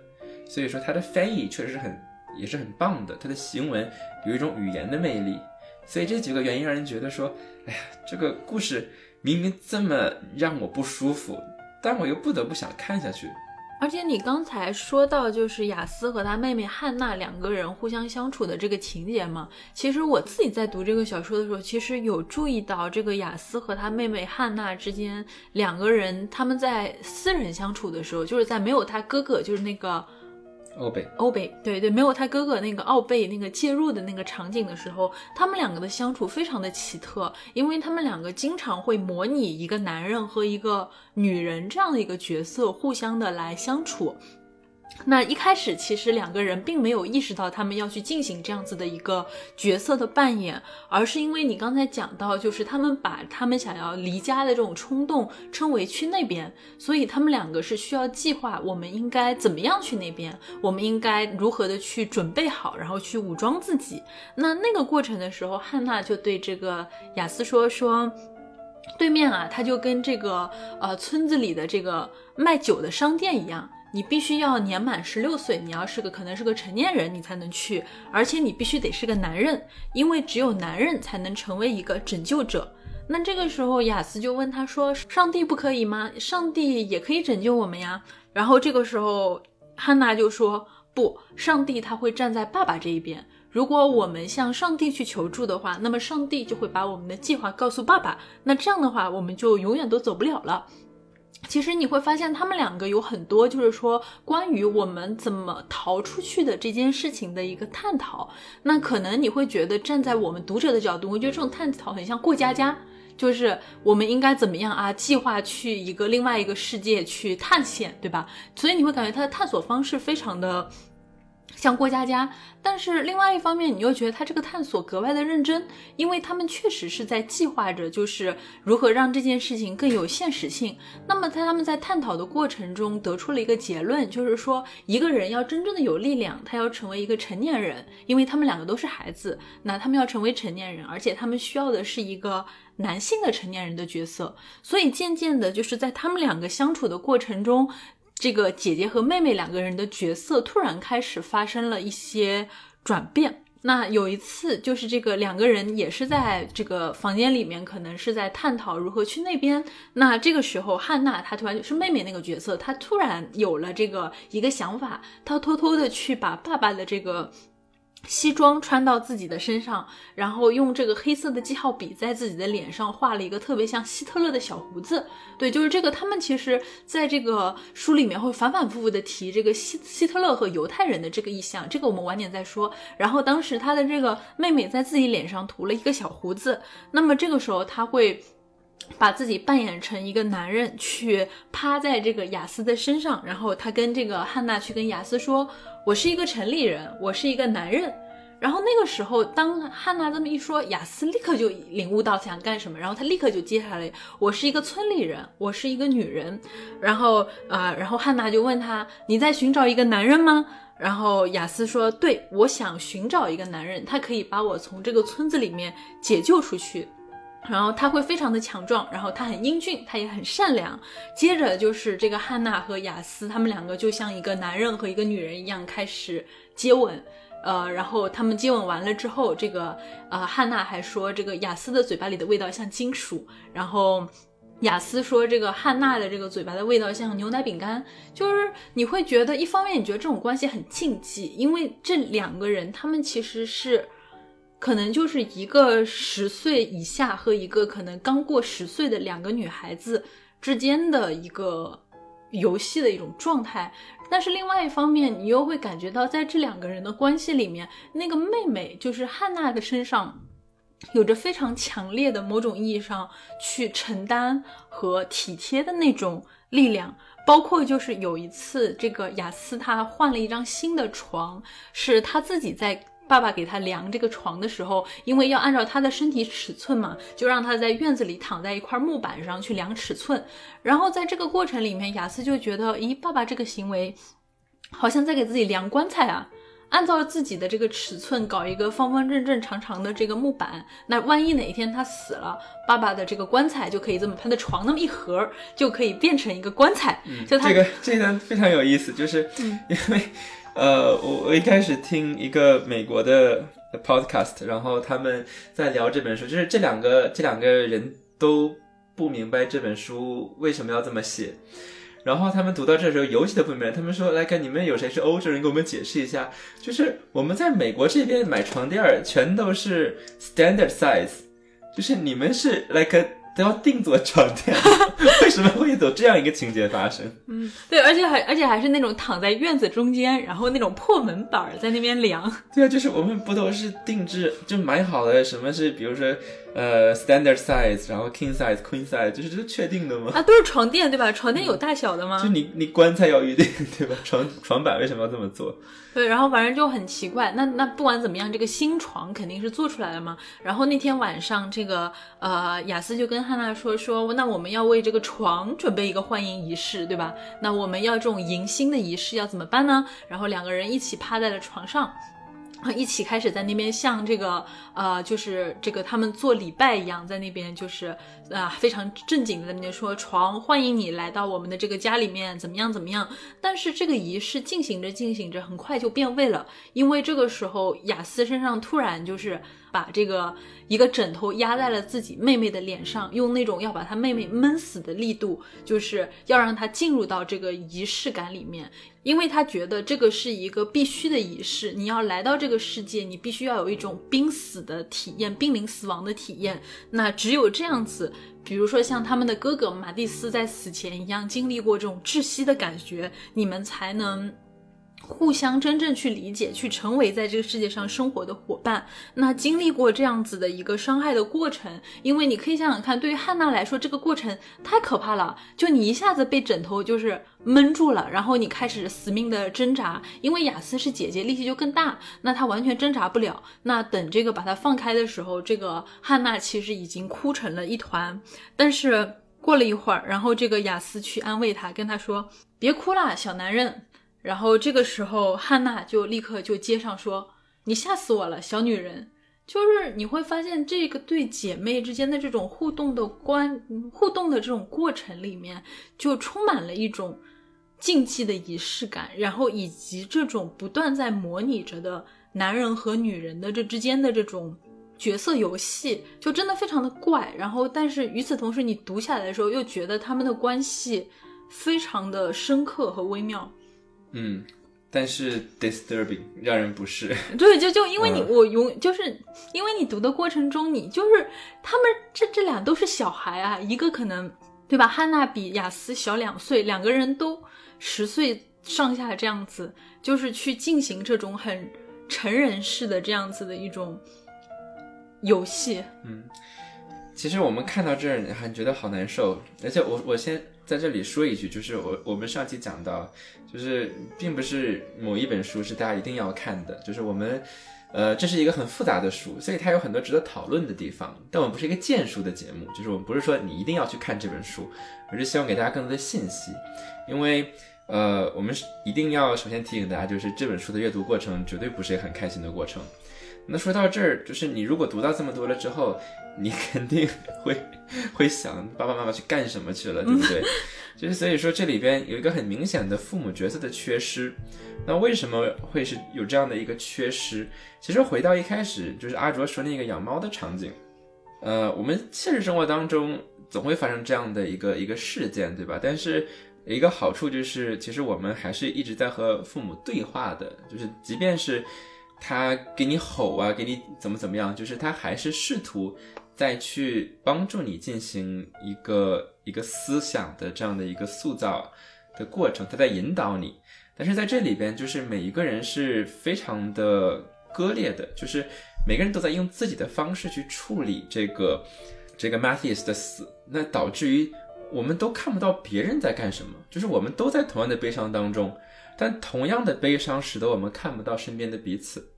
所以说它的翻译确实是很也是很棒的，它的行文有一种语言的魅力，所以这几个原因让人觉得说，哎呀，这个故事明明这么让我不舒服，但我又不得不想看下去。而且你刚才说到，就是雅思和他妹妹汉娜两个人互相相处的这个情节嘛，其实我自己在读这个小说的时候，其实有注意到这个雅思和他妹妹汉娜之间两个人他们在私人相处的时候，就是在没有他哥哥，就是那个。欧贝，欧贝，对对，没有他哥哥那个奥贝那个介入的那个场景的时候，他们两个的相处非常的奇特，因为他们两个经常会模拟一个男人和一个女人这样的一个角色，互相的来相处。那一开始，其实两个人并没有意识到他们要去进行这样子的一个角色的扮演，而是因为你刚才讲到，就是他们把他们想要离家的这种冲动称为去那边，所以他们两个是需要计划，我们应该怎么样去那边，我们应该如何的去准备好，然后去武装自己。那那个过程的时候，汉娜就对这个雅思说说，对面啊，他就跟这个呃村子里的这个卖酒的商店一样。你必须要年满十六岁，你要是个可能是个成年人，你才能去，而且你必须得是个男人，因为只有男人才能成为一个拯救者。那这个时候，雅思就问他说：“上帝不可以吗？上帝也可以拯救我们呀。”然后这个时候，汉娜就说：“不，上帝他会站在爸爸这一边。如果我们向上帝去求助的话，那么上帝就会把我们的计划告诉爸爸。那这样的话，我们就永远都走不了了。”其实你会发现，他们两个有很多，就是说关于我们怎么逃出去的这件事情的一个探讨。那可能你会觉得，站在我们读者的角度，我觉得这种探讨很像过家家，就是我们应该怎么样啊，计划去一个另外一个世界去探险，对吧？所以你会感觉他的探索方式非常的。像过家家，但是另外一方面，你又觉得他这个探索格外的认真，因为他们确实是在计划着，就是如何让这件事情更有现实性。那么在他们在探讨的过程中得出了一个结论，就是说一个人要真正的有力量，他要成为一个成年人，因为他们两个都是孩子，那他们要成为成年人，而且他们需要的是一个男性的成年人的角色。所以渐渐的，就是在他们两个相处的过程中。这个姐姐和妹妹两个人的角色突然开始发生了一些转变。那有一次，就是这个两个人也是在这个房间里面，可能是在探讨如何去那边。那这个时候，汉娜她突然就是妹妹那个角色，她突然有了这个一个想法，她偷偷的去把爸爸的这个。西装穿到自己的身上，然后用这个黑色的记号笔在自己的脸上画了一个特别像希特勒的小胡子。对，就是这个。他们其实在这个书里面会反反复复的提这个希希特勒和犹太人的这个意象，这个我们晚点再说。然后当时他的这个妹妹在自己脸上涂了一个小胡子，那么这个时候他会。把自己扮演成一个男人，去趴在这个雅思的身上，然后他跟这个汉娜去跟雅思说：“我是一个城里人，我是一个男人。”然后那个时候，当汉娜这么一说，雅思立刻就领悟到想干什么，然后他立刻就接下来：“我是一个村里人，我是一个女人。”然后啊，然后汉娜就问他：“你在寻找一个男人吗？”然后雅思说：“对，我想寻找一个男人，他可以把我从这个村子里面解救出去。”然后他会非常的强壮，然后他很英俊，他也很善良。接着就是这个汉娜和雅思，他们两个就像一个男人和一个女人一样开始接吻。呃，然后他们接吻完了之后，这个呃汉娜还说这个雅思的嘴巴里的味道像金属。然后雅思说这个汉娜的这个嘴巴的味道像牛奶饼干，就是你会觉得一方面你觉得这种关系很禁忌，因为这两个人他们其实是可能就是一个十岁以下和一个可能刚过十岁的两个女孩子之间的一个游戏的一种状态。但是另外一方面，你又会感觉到在这两个人的关系里面，那个妹妹就是汉娜的身上。有着非常强烈的某种意义上去承担和体贴的那种力量，包括就是有一次，这个雅思他换了一张新的床，是他自己在爸爸给他量这个床的时候，因为要按照他的身体尺寸嘛，就让他在院子里躺在一块木板上去量尺寸，然后在这个过程里面，雅思就觉得，咦，爸爸这个行为好像在给自己量棺材啊。按照自己的这个尺寸搞一个方方正正、长长的这个木板，那万一哪一天他死了，爸爸的这个棺材就可以这么，他的床那么一合就可以变成一个棺材。就他这个这段非常有意思，就是因为呃，我我一开始听一个美国的 podcast，然后他们在聊这本书，就是这两个这两个人都不明白这本书为什么要这么写。然后他们读到这时候尤其的不明白，他们说：“来看你们有谁是欧洲人，给我们解释一下。就是我们在美国这边买床垫儿全都是 standard size，就是你们是 like。”都要定做床垫，为什么会有这样一个情节发生？嗯，对，而且还而且还是那种躺在院子中间，然后那种破门板在那边量。对啊，就是我们不都是定制就买好了，什么是比如说呃 standard size，然后 king size、queen size，就是这是确定的吗？啊，都是床垫对吧？床垫有大小的吗？就你你棺材要预定 对吧？床床板为什么要这么做？对，然后反正就很奇怪。那那不管怎么样，这个新床肯定是做出来了嘛。然后那天晚上，这个呃雅思就跟汉娜说说，那我们要为这个床准备一个欢迎仪式，对吧？那我们要这种迎新的仪式要怎么办呢？然后两个人一起趴在了床上。一起开始在那边像这个呃，就是这个他们做礼拜一样，在那边就是啊非常正经的在那边说床欢迎你来到我们的这个家里面，怎么样怎么样？但是这个仪式进行着进行着，很快就变味了，因为这个时候雅思身上突然就是把这个一个枕头压在了自己妹妹的脸上，用那种要把她妹妹闷死的力度，就是要让她进入到这个仪式感里面。因为他觉得这个是一个必须的仪式，你要来到这个世界，你必须要有一种濒死的体验，濒临死亡的体验。那只有这样子，比如说像他们的哥哥马蒂斯在死前一样经历过这种窒息的感觉，你们才能。互相真正去理解，去成为在这个世界上生活的伙伴。那经历过这样子的一个伤害的过程，因为你可以想想看，对于汉娜来说，这个过程太可怕了。就你一下子被枕头就是闷住了，然后你开始死命的挣扎。因为雅思是姐姐，力气就更大，那她完全挣扎不了。那等这个把她放开的时候，这个汉娜其实已经哭成了一团。但是过了一会儿，然后这个雅思去安慰她，跟她说：“别哭啦，小男人。”然后这个时候，汉娜就立刻就接上说：“你吓死我了，小女人。”就是你会发现，这个对姐妹之间的这种互动的关互动的这种过程里面，就充满了一种禁忌的仪式感，然后以及这种不断在模拟着的男人和女人的这之间的这种角色游戏，就真的非常的怪。然后，但是与此同时，你读下来的时候又觉得他们的关系非常的深刻和微妙。嗯，但是 disturbing 让人不适。对，就就因为你我永就是因为你读的过程中，你就是他们这这俩都是小孩啊，一个可能对吧？汉娜比雅思小两岁，两个人都十岁上下这样子，就是去进行这种很成人式的这样子的一种游戏。嗯，其实我们看到这儿还觉得好难受，而且我我先。在这里说一句，就是我我们上期讲到，就是并不是某一本书是大家一定要看的，就是我们，呃，这是一个很复杂的书，所以它有很多值得讨论的地方。但我们不是一个荐书的节目，就是我们不是说你一定要去看这本书，而是希望给大家更多的信息。因为，呃，我们一定要首先提醒大家，就是这本书的阅读过程绝对不是一个很开心的过程。那说到这儿，就是你如果读到这么多了之后，你肯定会会想爸爸妈妈去干什么去了，对不对？就是所以说这里边有一个很明显的父母角色的缺失。那为什么会是有这样的一个缺失？其实回到一开始，就是阿卓说那个养猫的场景，呃，我们现实生活当中总会发生这样的一个一个事件，对吧？但是一个好处就是，其实我们还是一直在和父母对话的，就是即便是他给你吼啊，给你怎么怎么样，就是他还是试图再去帮助你进行一个一个思想的这样的一个塑造的过程，他在引导你。但是在这里边，就是每一个人是非常的割裂的，就是每个人都在用自己的方式去处理这个这个 Matthews 的死，那导致于我们都看不到别人在干什么，就是我们都在同样的悲伤当中，但同样的悲伤使得我们看不到身边的彼此。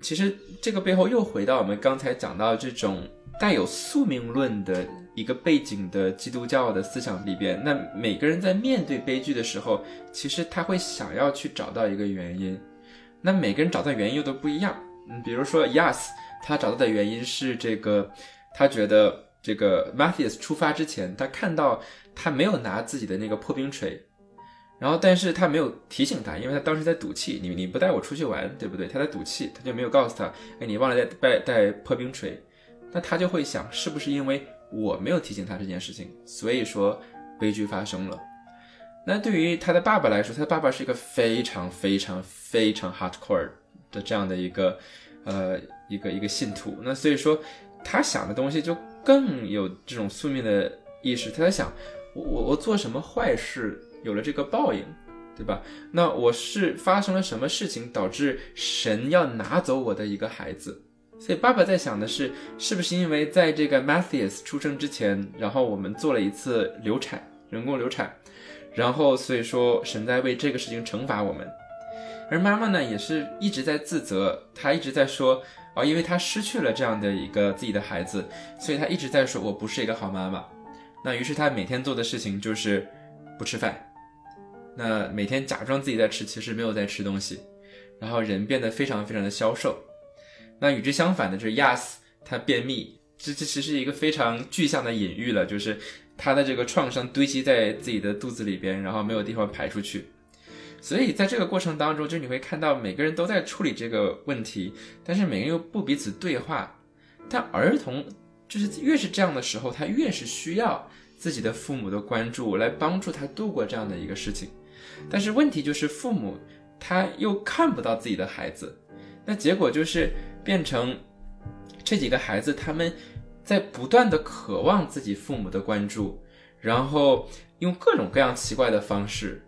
其实这个背后又回到我们刚才讲到这种带有宿命论的。一个背景的基督教的思想里边，那每个人在面对悲剧的时候，其实他会想要去找到一个原因。那每个人找到原因又都不一样。嗯，比如说 Yas，他找到的原因是这个，他觉得这个 Matthews 出发之前，他看到他没有拿自己的那个破冰锤，然后但是他没有提醒他，因为他当时在赌气，你你不带我出去玩，对不对？他在赌气，他就没有告诉他，哎，你忘了带带带破冰锤，那他就会想，是不是因为？我没有提醒他这件事情，所以说悲剧发生了。那对于他的爸爸来说，他的爸爸是一个非常非常非常 hardcore 的这样的一个呃一个一个信徒。那所以说他想的东西就更有这种宿命的意识。他在想，我我我做什么坏事有了这个报应，对吧？那我是发生了什么事情导致神要拿走我的一个孩子？所以爸爸在想的是，是不是因为在这个 Matthews 出生之前，然后我们做了一次流产，人工流产，然后所以说神在为这个事情惩罚我们。而妈妈呢，也是一直在自责，她一直在说，啊，因为她失去了这样的一个自己的孩子，所以她一直在说我不是一个好妈妈。那于是她每天做的事情就是不吃饭，那每天假装自己在吃，其实没有在吃东西，然后人变得非常非常的消瘦。那与之相反的就是亚斯，他便秘，这这其实是一个非常具象的隐喻了，就是他的这个创伤堆积在自己的肚子里边，然后没有地方排出去。所以在这个过程当中，就你会看到每个人都在处理这个问题，但是每个人又不彼此对话。但儿童就是越是这样的时候，他越是需要自己的父母的关注来帮助他度过这样的一个事情。但是问题就是父母他又看不到自己的孩子，那结果就是。变成这几个孩子，他们在不断的渴望自己父母的关注，然后用各种各样奇怪的方式。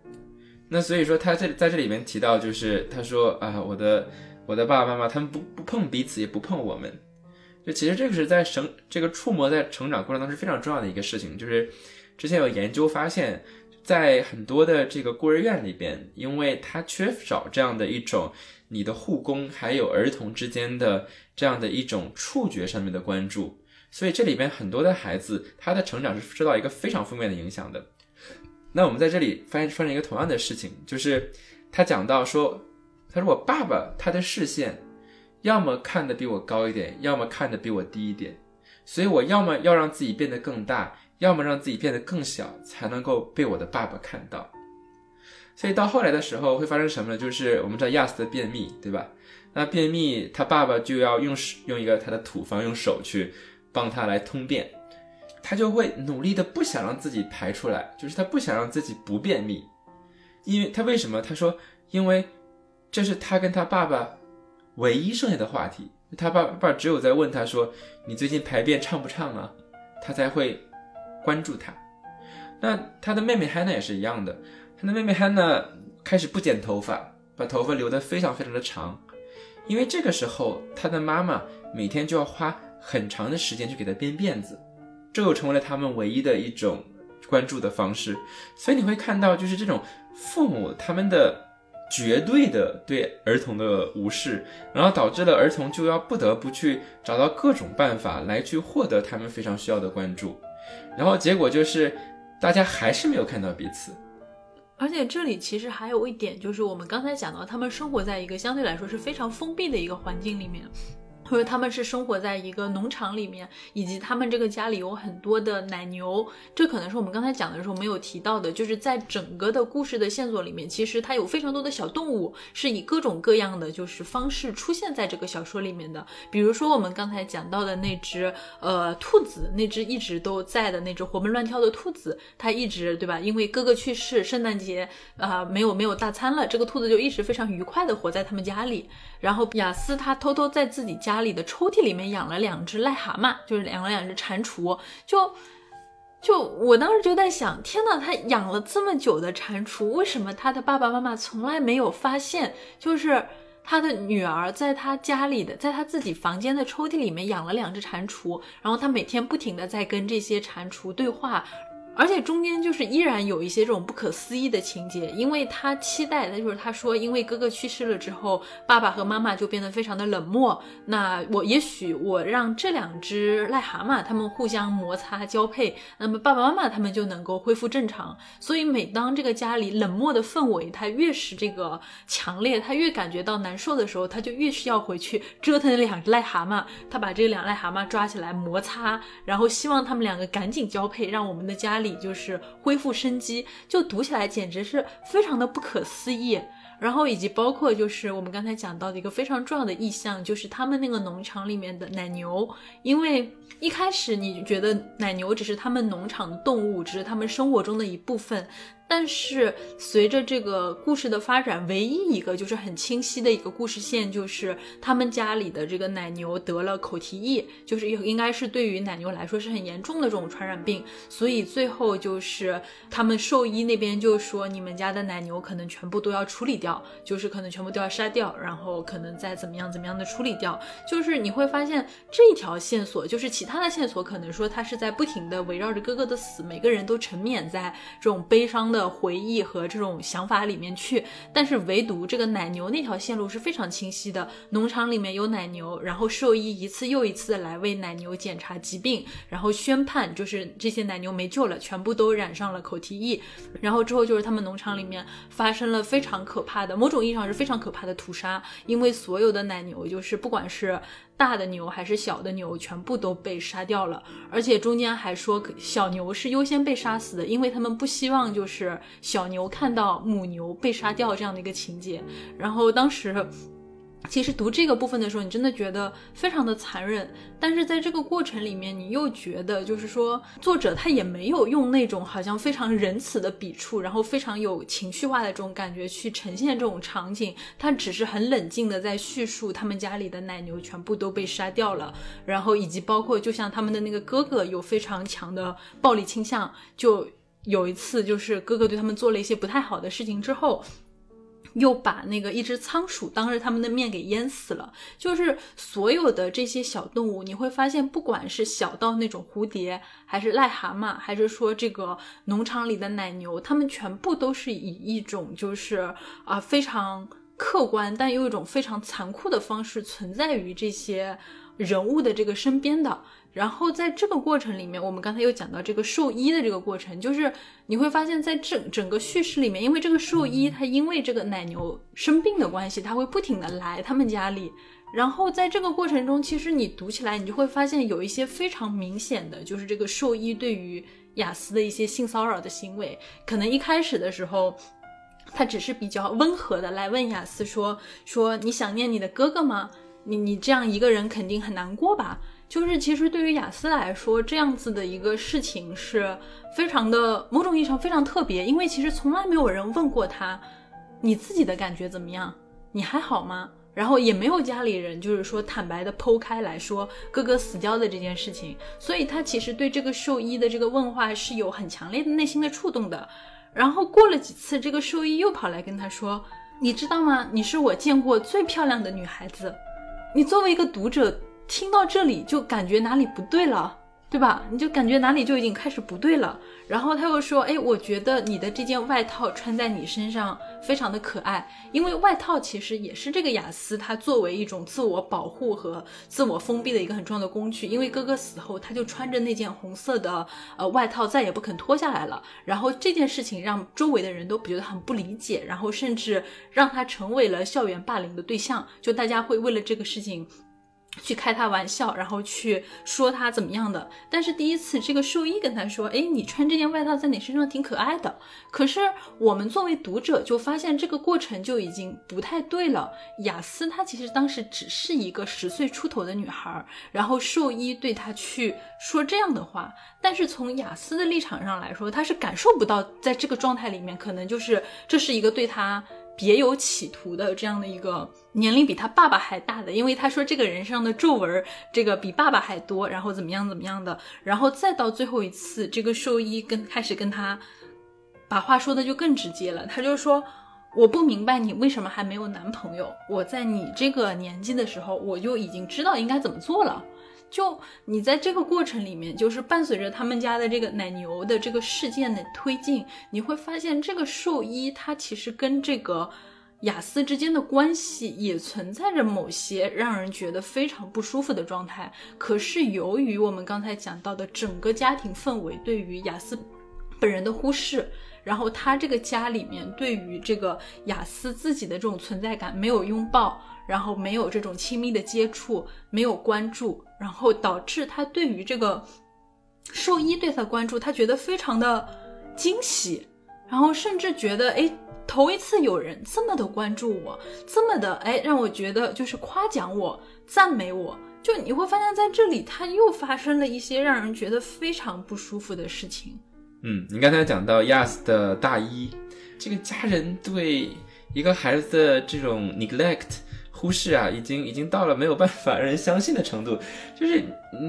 那所以说，他这在这里面提到，就是他说啊，我的我的爸爸妈妈，他们不不碰彼此，也不碰我们。就其实这个是在成这个触摸在成长过程当中是非常重要的一个事情。就是之前有研究发现，在很多的这个孤儿院里边，因为他缺少这样的一种。你的护工还有儿童之间的这样的一种触觉上面的关注，所以这里边很多的孩子他的成长是受到一个非常负面的影响的。那我们在这里发现发生一个同样的事情，就是他讲到说，他说我爸爸他的视线要么看得比我高一点，要么看得比我低一点，所以我要么要让自己变得更大，要么让自己变得更小，才能够被我的爸爸看到。所以到后来的时候会发生什么呢？就是我们知道亚斯的便秘，对吧？那便秘，他爸爸就要用用一个他的土方用手去帮他来通便，他就会努力的不想让自己排出来，就是他不想让自己不便秘，因为他为什么？他说，因为这是他跟他爸爸唯一剩下的话题，他爸爸只有在问他说你最近排便畅不畅啊，他才会关注他。那他的妹妹汉娜也是一样的。他的妹妹汉娜开始不剪头发，把头发留得非常非常的长，因为这个时候他的妈妈每天就要花很长的时间去给他编辫子，这又成为了他们唯一的一种关注的方式。所以你会看到，就是这种父母他们的绝对的对儿童的无视，然后导致了儿童就要不得不去找到各种办法来去获得他们非常需要的关注，然后结果就是大家还是没有看到彼此。而且这里其实还有一点，就是我们刚才讲到，他们生活在一个相对来说是非常封闭的一个环境里面，因为他们是生活在一个农场里面，以及他们这个家里有很多的奶牛，这可能是我们刚才讲的时候没有提到的，就是在整个的故事的线索里面，其实它有非常多的小动物是以各种各样的就是方式出现在这个小说里面的。比如说我们刚才讲到的那只呃兔子，那只一直都在的那只活蹦乱跳的兔子，它一直对吧？因为哥哥去世，圣诞节啊没有没有大餐了，这个兔子就一直非常愉快的活在他们家里。然后雅思他偷偷在自己家里的抽屉里面养了两只癞蛤蟆，就是养了两只蟾蜍。就就我当时就在想，天呐，他养了这么久的蟾蜍，为什么他的爸爸妈妈从来没有发现？就是他的女儿在他家里的，在他自己房间的抽屉里面养了两只蟾蜍，然后他每天不停的在跟这些蟾蜍对话。而且中间就是依然有一些这种不可思议的情节，因为他期待，的就是他说，因为哥哥去世了之后，爸爸和妈妈就变得非常的冷漠。那我也许我让这两只癞蛤蟆他们互相摩擦交配，那么爸爸妈妈他们就能够恢复正常。所以每当这个家里冷漠的氛围他越是这个强烈，他越感觉到难受的时候，他就越是要回去折腾两只癞蛤蟆。他把这两癞蛤蟆抓起来摩擦，然后希望他们两个赶紧交配，让我们的家里。就是恢复生机，就读起来简直是非常的不可思议。然后以及包括就是我们刚才讲到的一个非常重要的意象，就是他们那个农场里面的奶牛，因为一开始你觉得奶牛只是他们农场的动物，只是他们生活中的一部分。但是随着这个故事的发展，唯一一个就是很清晰的一个故事线，就是他们家里的这个奶牛得了口蹄疫，就是应该是对于奶牛来说是很严重的这种传染病，所以最后就是他们兽医那边就说，你们家的奶牛可能全部都要处理掉，就是可能全部都要杀掉，然后可能再怎么样怎么样的处理掉。就是你会发现这一条线索，就是其他的线索可能说他是在不停的围绕着哥哥的死，每个人都沉湎在这种悲伤的。的回忆和这种想法里面去，但是唯独这个奶牛那条线路是非常清晰的。农场里面有奶牛，然后兽医一次又一次的来为奶牛检查疾病，然后宣判就是这些奶牛没救了，全部都染上了口蹄疫。然后之后就是他们农场里面发生了非常可怕的，某种意义上是非常可怕的屠杀，因为所有的奶牛就是不管是。大的牛还是小的牛，全部都被杀掉了，而且中间还说小牛是优先被杀死的，因为他们不希望就是小牛看到母牛被杀掉这样的一个情节。然后当时。其实读这个部分的时候，你真的觉得非常的残忍，但是在这个过程里面，你又觉得就是说，作者他也没有用那种好像非常仁慈的笔触，然后非常有情绪化的这种感觉去呈现这种场景，他只是很冷静的在叙述他们家里的奶牛全部都被杀掉了，然后以及包括就像他们的那个哥哥有非常强的暴力倾向，就有一次就是哥哥对他们做了一些不太好的事情之后。又把那个一只仓鼠当着他们的面给淹死了。就是所有的这些小动物，你会发现，不管是小到那种蝴蝶，还是癞蛤蟆，还是说这个农场里的奶牛，它们全部都是以一种就是啊非常客观，但又一种非常残酷的方式存在于这些人物的这个身边的。然后在这个过程里面，我们刚才又讲到这个兽医的这个过程，就是你会发现在整整个叙事里面，因为这个兽医他因为这个奶牛生病的关系，他会不停的来他们家里。然后在这个过程中，其实你读起来，你就会发现有一些非常明显的，就是这个兽医对于雅思的一些性骚扰的行为。可能一开始的时候，他只是比较温和的来问雅思说：“说你想念你的哥哥吗？你你这样一个人肯定很难过吧？”就是其实对于雅思来说，这样子的一个事情是非常的某种意义上非常特别，因为其实从来没有人问过他，你自己的感觉怎么样？你还好吗？然后也没有家里人就是说坦白的剖开来说哥哥死掉的这件事情，所以他其实对这个兽医的这个问话是有很强烈的内心的触动的。然后过了几次，这个兽医又跑来跟他说：“你知道吗？你是我见过最漂亮的女孩子。你作为一个读者。”听到这里就感觉哪里不对了，对吧？你就感觉哪里就已经开始不对了。然后他又说：“哎，我觉得你的这件外套穿在你身上非常的可爱，因为外套其实也是这个雅思他作为一种自我保护和自我封闭的一个很重要的工具。因为哥哥死后，他就穿着那件红色的呃外套，再也不肯脱下来了。然后这件事情让周围的人都觉得很不理解，然后甚至让他成为了校园霸凌的对象。就大家会为了这个事情。”去开他玩笑，然后去说他怎么样的。但是第一次，这个兽医跟他说：“哎，你穿这件外套在你身上挺可爱的。”可是我们作为读者就发现这个过程就已经不太对了。雅思她其实当时只是一个十岁出头的女孩，然后兽医对她去说这样的话。但是从雅思的立场上来说，她是感受不到在这个状态里面，可能就是这是一个对她。别有企图的这样的一个年龄比他爸爸还大的，因为他说这个人身上的皱纹这个比爸爸还多，然后怎么样怎么样的，然后再到最后一次，这个兽医跟开始跟他把话说的就更直接了，他就说我不明白你为什么还没有男朋友，我在你这个年纪的时候我就已经知道应该怎么做了。就你在这个过程里面，就是伴随着他们家的这个奶牛的这个事件的推进，你会发现这个兽医他其实跟这个雅思之间的关系也存在着某些让人觉得非常不舒服的状态。可是由于我们刚才讲到的整个家庭氛围对于雅思本人的忽视，然后他这个家里面对于这个雅思自己的这种存在感没有拥抱。然后没有这种亲密的接触，没有关注，然后导致他对于这个兽医对他的关注，他觉得非常的惊喜，然后甚至觉得，哎，头一次有人这么的关注我，这么的，哎，让我觉得就是夸奖我、赞美我，就你会发现在这里他又发生了一些让人觉得非常不舒服的事情。嗯，你刚才讲到 Yas 的大一，这个家人对一个孩子的这种 neglect。忽视啊，已经已经到了没有办法让人相信的程度。就是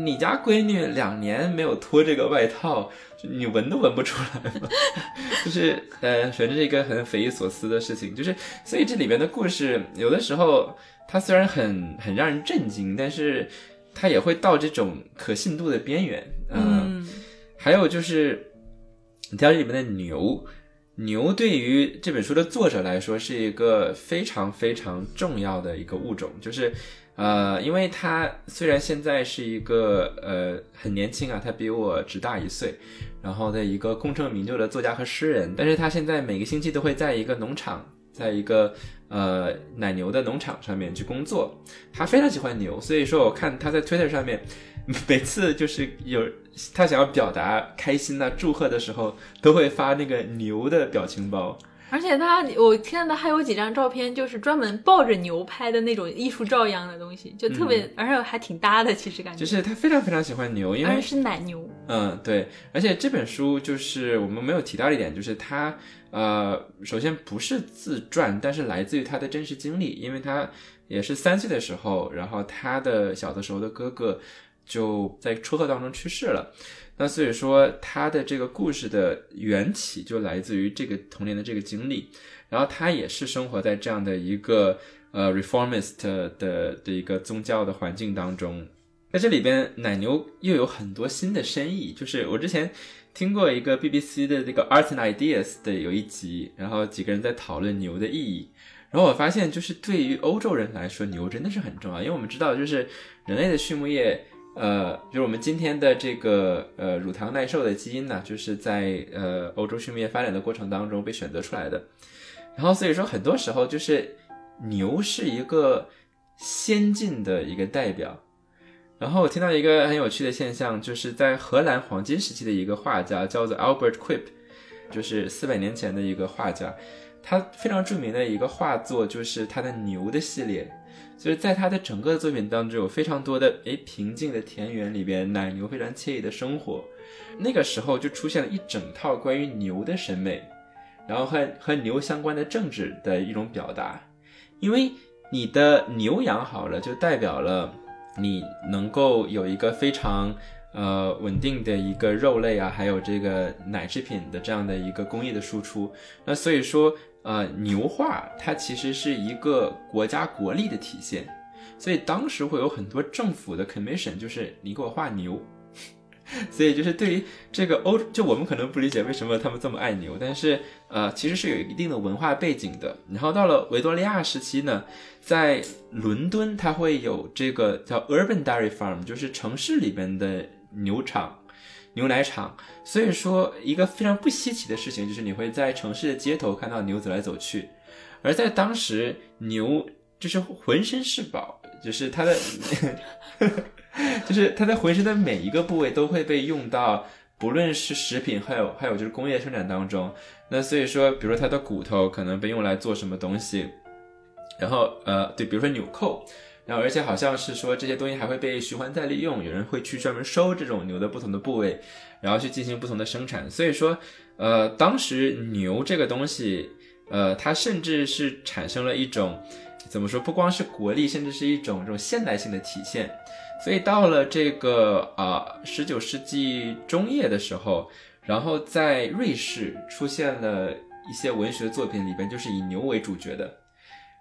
你家闺女两年没有脱这个外套，你闻都闻不出来吗？就是呃，反正是一个很匪夷所思的事情。就是所以这里边的故事，有的时候它虽然很很让人震惊，但是它也会到这种可信度的边缘。嗯，还有就是你家里面的牛。牛对于这本书的作者来说是一个非常非常重要的一个物种，就是，呃，因为他虽然现在是一个呃很年轻啊，他比我只大一岁，然后的一个功成名就的作家和诗人，但是他现在每个星期都会在一个农场，在一个呃奶牛的农场上面去工作，他非常喜欢牛，所以说我看他在 Twitter 上面。每次就是有他想要表达开心呐、祝贺的时候，都会发那个牛的表情包。而且他，我看到还有几张照片，就是专门抱着牛拍的那种艺术照一样的东西，就特别，而且还挺搭的。其实感觉就是他非常非常喜欢牛，因为是奶牛。嗯，对。而且这本书就是我们没有提到一点，就是他呃，首先不是自传，但是来自于他的真实经历，因为他也是三岁的时候，然后他的小的时候的哥哥。就在车祸当中去世了，那所以说他的这个故事的缘起就来自于这个童年的这个经历，然后他也是生活在这样的一个呃 reformist 的的一个宗教的环境当中，在这里边奶牛又有很多新的深意，就是我之前听过一个 BBC 的这个 Art and Ideas 的有一集，然后几个人在讨论牛的意义，然后我发现就是对于欧洲人来说牛真的是很重要，因为我们知道就是人类的畜牧业。呃，就是我们今天的这个呃乳糖耐受的基因呢，就是在呃欧洲畜牧业发展的过程当中被选择出来的。然后所以说很多时候就是牛是一个先进的一个代表。然后我听到一个很有趣的现象，就是在荷兰黄金时期的一个画家叫做 Albert Quip，就是四百年前的一个画家，他非常著名的一个画作就是他的牛的系列。就是在他的整个作品当中，有非常多的诶平静的田园里边，奶牛非常惬意的生活。那个时候就出现了一整套关于牛的审美，然后和和牛相关的政治的一种表达。因为你的牛养好了，就代表了你能够有一个非常呃稳定的一个肉类啊，还有这个奶制品的这样的一个工业的输出。那所以说。呃，牛画它其实是一个国家国力的体现，所以当时会有很多政府的 commission，就是你给我画牛，所以就是对于这个欧，就我们可能不理解为什么他们这么爱牛，但是呃，其实是有一定的文化背景的。然后到了维多利亚时期呢，在伦敦它会有这个叫 urban dairy farm，就是城市里边的牛场。牛奶厂，所以说一个非常不稀奇的事情就是你会在城市的街头看到牛走来走去，而在当时牛就是浑身是宝，就是它的，就是它的浑身的每一个部位都会被用到，不论是食品，还有还有就是工业生产当中。那所以说，比如说它的骨头可能被用来做什么东西，然后呃，对，比如说纽扣。然后，而且好像是说这些东西还会被循环再利用，有人会去专门收这种牛的不同的部位，然后去进行不同的生产。所以说，呃，当时牛这个东西，呃，它甚至是产生了一种怎么说？不光是国力，甚至是一种这种现代性的体现。所以到了这个啊十九世纪中叶的时候，然后在瑞士出现了一些文学作品里边，就是以牛为主角的。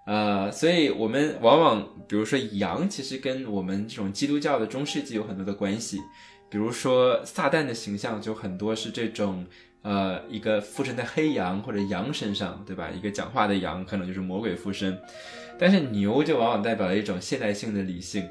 呃，所以我们往往，比如说羊，其实跟我们这种基督教的中世纪有很多的关系。比如说撒旦的形象就很多是这种，呃，一个附身在黑羊或者羊身上，对吧？一个讲话的羊可能就是魔鬼附身，但是牛就往往代表了一种现代性的理性。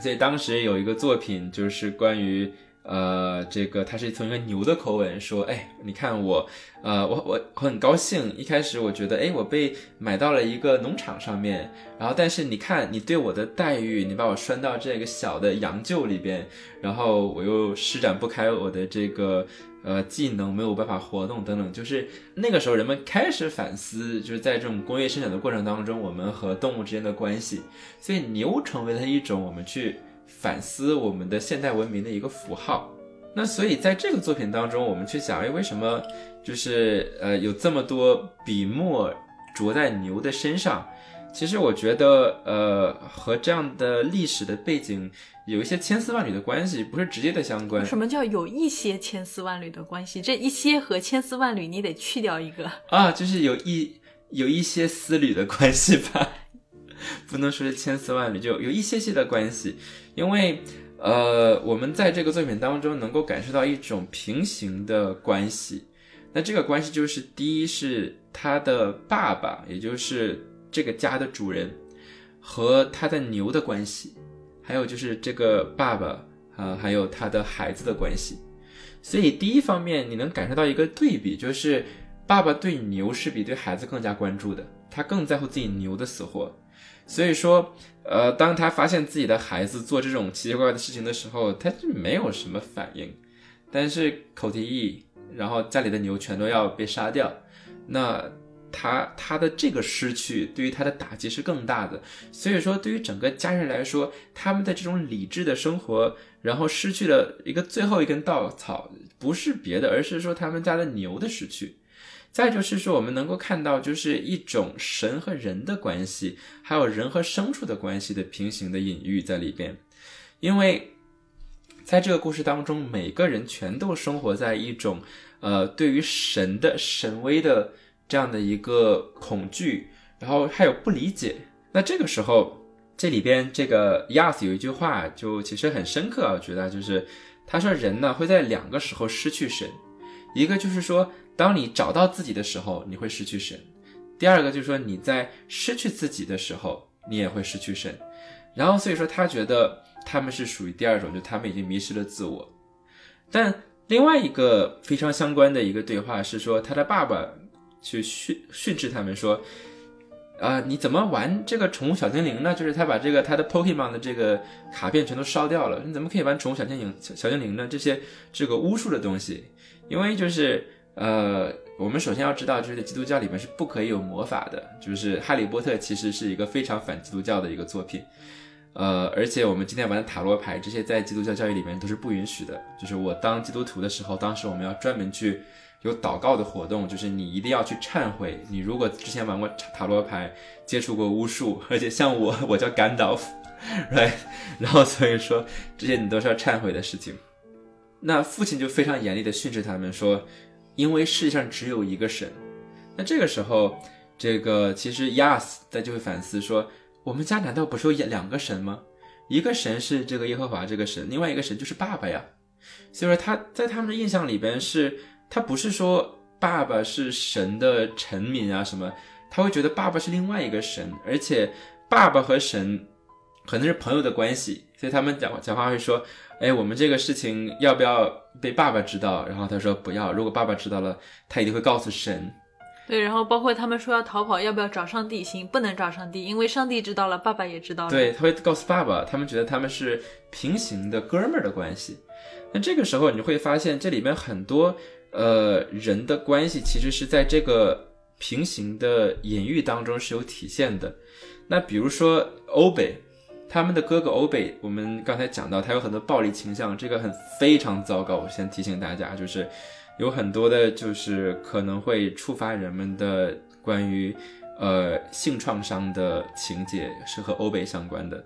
所以当时有一个作品就是关于。呃，这个他是从一个牛的口吻说，哎，你看我，呃，我我我很高兴。一开始我觉得，哎，我被买到了一个农场上面，然后但是你看你对我的待遇，你把我拴到这个小的羊厩里边，然后我又施展不开我的这个呃技能，没有办法活动等等。就是那个时候人们开始反思，就是在这种工业生产的过程当中，我们和动物之间的关系，所以牛成为了一种我们去。反思我们的现代文明的一个符号，那所以在这个作品当中，我们去想，哎，为什么就是呃有这么多笔墨着在牛的身上？其实我觉得，呃，和这样的历史的背景有一些千丝万缕的关系，不是直接的相关。什么叫有一些千丝万缕的关系？这一些和千丝万缕，你得去掉一个啊，就是有一有一些丝缕的关系吧。不能说是千丝万缕，就有一些些的关系，因为，呃，我们在这个作品当中能够感受到一种平行的关系。那这个关系就是，第一是他的爸爸，也就是这个家的主人，和他的牛的关系，还有就是这个爸爸啊，还有他的孩子的关系。所以第一方面，你能感受到一个对比，就是爸爸对牛是比对孩子更加关注的，他更在乎自己牛的死活。所以说，呃，当他发现自己的孩子做这种奇奇怪怪的事情的时候，他就没有什么反应。但是口蹄疫，然后家里的牛全都要被杀掉，那他他的这个失去对于他的打击是更大的。所以说，对于整个家人来说，他们的这种理智的生活，然后失去了一个最后一根稻草，不是别的，而是说他们家的牛的失去。再就是说，我们能够看到，就是一种神和人的关系，还有人和牲畜的关系的平行的隐喻在里边。因为在这个故事当中，每个人全都生活在一种，呃，对于神的神威的这样的一个恐惧，然后还有不理解。那这个时候，这里边这个 Yas 有一句话，就其实很深刻，我觉得就是他说，人呢会在两个时候失去神，一个就是说。当你找到自己的时候，你会失去神；第二个就是说你在失去自己的时候，你也会失去神。然后所以说他觉得他们是属于第二种，就他们已经迷失了自我。但另外一个非常相关的一个对话是说，他的爸爸去训训斥他们说：“啊，你怎么玩这个宠物小精灵呢？就是他把这个他的 Pokemon 的这个卡片全都烧掉了，你怎么可以玩宠物小精灵小精灵呢？这些这个巫术的东西，因为就是。”呃，我们首先要知道，就是在基督教里面是不可以有魔法的。就是《哈利波特》其实是一个非常反基督教的一个作品。呃，而且我们今天玩的塔罗牌，这些在基督教教育里面都是不允许的。就是我当基督徒的时候，当时我们要专门去有祷告的活动，就是你一定要去忏悔。你如果之前玩过塔罗牌，接触过巫术，而且像我，我叫甘道夫，right？然后所以说这些你都是要忏悔的事情。那父亲就非常严厉的训斥他们说。因为世界上只有一个神，那这个时候，这个其实 Yas 在就会反思说：我们家难道不是有两个神吗？一个神是这个耶和华这个神，另外一个神就是爸爸呀。所以说他在他们的印象里边是，他不是说爸爸是神的臣民啊什么，他会觉得爸爸是另外一个神，而且爸爸和神可能是朋友的关系，所以他们讲讲话会说。哎，我们这个事情要不要被爸爸知道？然后他说不要。如果爸爸知道了，他一定会告诉神。对，然后包括他们说要逃跑，要不要找上帝？行，不能找上帝，因为上帝知道了，爸爸也知道了。对，他会告诉爸爸，他们觉得他们是平行的哥们儿的关系。那这个时候你会发现，这里面很多呃人的关系其实是在这个平行的隐喻当中是有体现的。那比如说欧北，他们的哥哥欧北，我们刚才讲到他有很多暴力倾向，这个很非常糟糕。我先提醒大家，就是有很多的，就是可能会触发人们的关于呃性创伤的情节是和欧北相关的。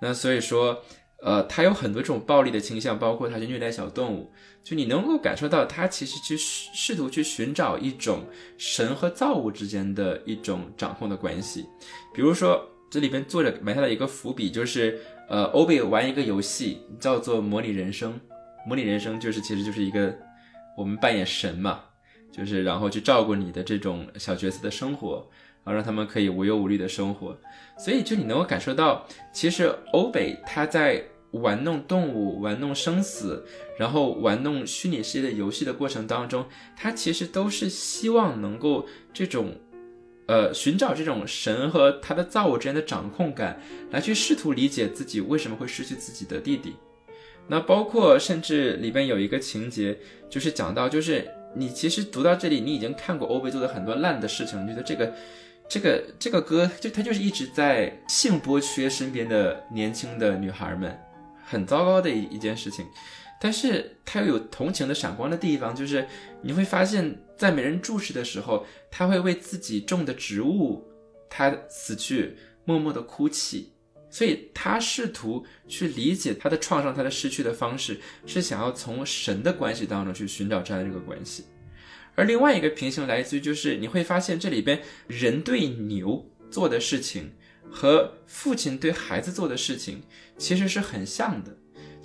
那所以说。呃，他有很多这种暴力的倾向，包括他去虐待小动物，就你能够感受到他其实去试图去寻找一种神和造物之间的一种掌控的关系。比如说，这里边作者埋下了一个伏笔，就是呃，欧贝玩一个游戏叫做模拟人生，模拟人生就是其实就是一个我们扮演神嘛，就是然后去照顾你的这种小角色的生活。然后让他们可以无忧无虑的生活，所以就你能够感受到，其实欧北他在玩弄动物、玩弄生死，然后玩弄虚拟世界的游戏的过程当中，他其实都是希望能够这种，呃，寻找这种神和他的造物之间的掌控感，来去试图理解自己为什么会失去自己的弟弟。那包括甚至里边有一个情节，就是讲到，就是你其实读到这里，你已经看过欧贝做的很多烂的事情，你觉得这个。这个这个歌就他就是一直在性剥削身边的年轻的女孩们，很糟糕的一一件事情。但是他又有同情的闪光的地方，就是你会发现在没人注视的时候，他会为自己种的植物，他死去默默的哭泣。所以他试图去理解他的创伤，他的失去的方式，是想要从神的关系当中去寻找这样的一个关系。而另外一个平行来自于，就是你会发现这里边人对牛做的事情和父亲对孩子做的事情其实是很像的，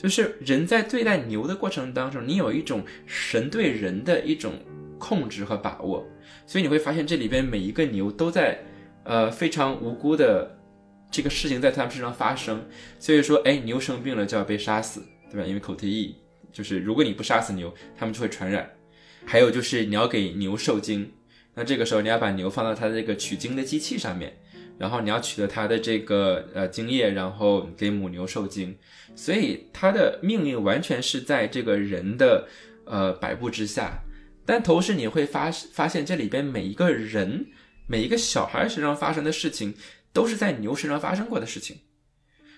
就是人在对待牛的过程当中，你有一种神对人的一种控制和把握，所以你会发现这里边每一个牛都在，呃非常无辜的这个事情在他们身上发生，所以说，哎，牛生病了就要被杀死，对吧？因为口蹄疫，就是如果你不杀死牛，它们就会传染。还有就是你要给牛受精，那这个时候你要把牛放到它的这个取精的机器上面，然后你要取得它的这个呃精液，然后给母牛受精，所以它的命运完全是在这个人的呃摆布之下。但同时你会发发现这里边每一个人每一个小孩身上发生的事情，都是在牛身上发生过的事情。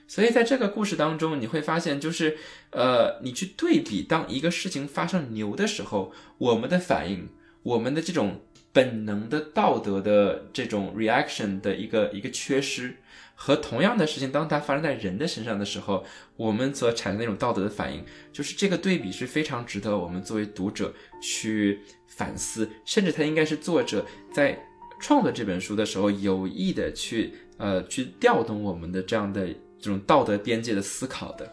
所以在这个故事当中，你会发现，就是，呃，你去对比，当一个事情发生牛的时候，我们的反应，我们的这种本能的道德的这种 reaction 的一个一个缺失，和同样的事情，当它发生在人的身上的时候，我们所产生那种道德的反应，就是这个对比是非常值得我们作为读者去反思，甚至它应该是作者在创作这本书的时候有意的去，呃，去调动我们的这样的。这种道德边界的思考的。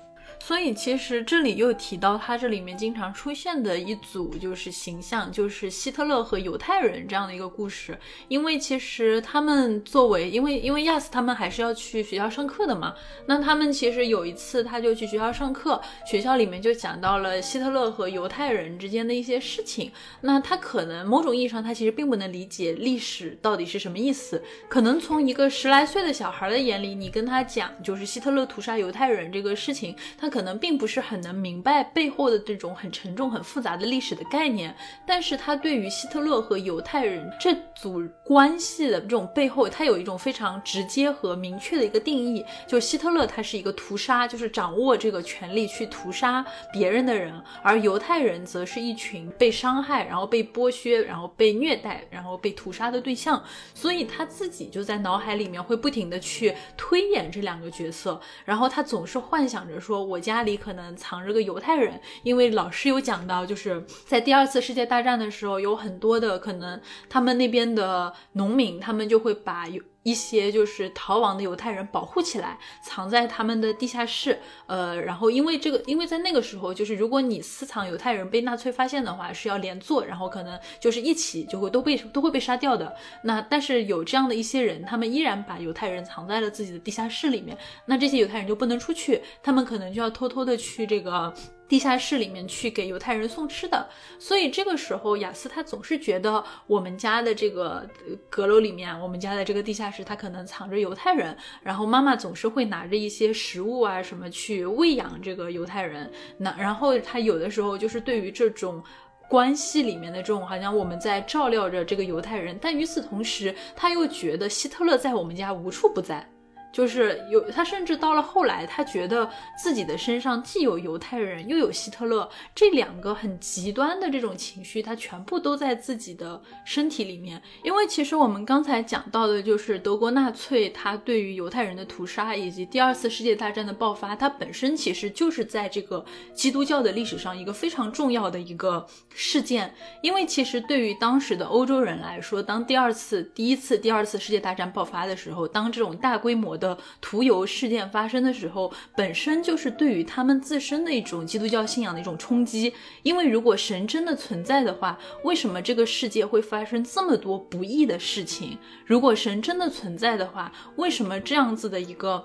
所以其实这里又提到，他这里面经常出现的一组就是形象，就是希特勒和犹太人这样的一个故事。因为其实他们作为，因为因为亚斯他们还是要去学校上课的嘛。那他们其实有一次他就去学校上课，学校里面就讲到了希特勒和犹太人之间的一些事情。那他可能某种意义上他其实并不能理解历史到底是什么意思。可能从一个十来岁的小孩的眼里，你跟他讲就是希特勒屠杀犹太人这个事情，他。可能并不是很能明白背后的这种很沉重、很复杂的历史的概念，但是他对于希特勒和犹太人这组关系的这种背后，他有一种非常直接和明确的一个定义，就希特勒他是一个屠杀，就是掌握这个权力去屠杀别人的人，而犹太人则是一群被伤害、然后被剥削、然后被虐待、然后被屠杀的对象，所以他自己就在脑海里面会不停的去推演这两个角色，然后他总是幻想着说，我。家里可能藏着个犹太人，因为老师有讲到，就是在第二次世界大战的时候，有很多的可能，他们那边的农民，他们就会把犹。一些就是逃亡的犹太人保护起来，藏在他们的地下室。呃，然后因为这个，因为在那个时候，就是如果你私藏犹太人被纳粹发现的话，是要连坐，然后可能就是一起就会都被都会被杀掉的。那但是有这样的一些人，他们依然把犹太人藏在了自己的地下室里面。那这些犹太人就不能出去，他们可能就要偷偷的去这个。地下室里面去给犹太人送吃的，所以这个时候雅思他总是觉得我们家的这个阁楼里面，我们家的这个地下室，他可能藏着犹太人。然后妈妈总是会拿着一些食物啊什么去喂养这个犹太人。那然后他有的时候就是对于这种关系里面的这种，好像我们在照料着这个犹太人，但与此同时，他又觉得希特勒在我们家无处不在。就是有他，甚至到了后来，他觉得自己的身上既有犹太人，又有希特勒这两个很极端的这种情绪，他全部都在自己的身体里面。因为其实我们刚才讲到的，就是德国纳粹他对于犹太人的屠杀，以及第二次世界大战的爆发，它本身其实就是在这个基督教的历史上一个非常重要的一个事件。因为其实对于当时的欧洲人来说，当第二次、第一次、第二次世界大战爆发的时候，当这种大规模的屠游事件发生的时候，本身就是对于他们自身的一种基督教信仰的一种冲击。因为如果神真的存在的话，为什么这个世界会发生这么多不义的事情？如果神真的存在的话，为什么这样子的一个？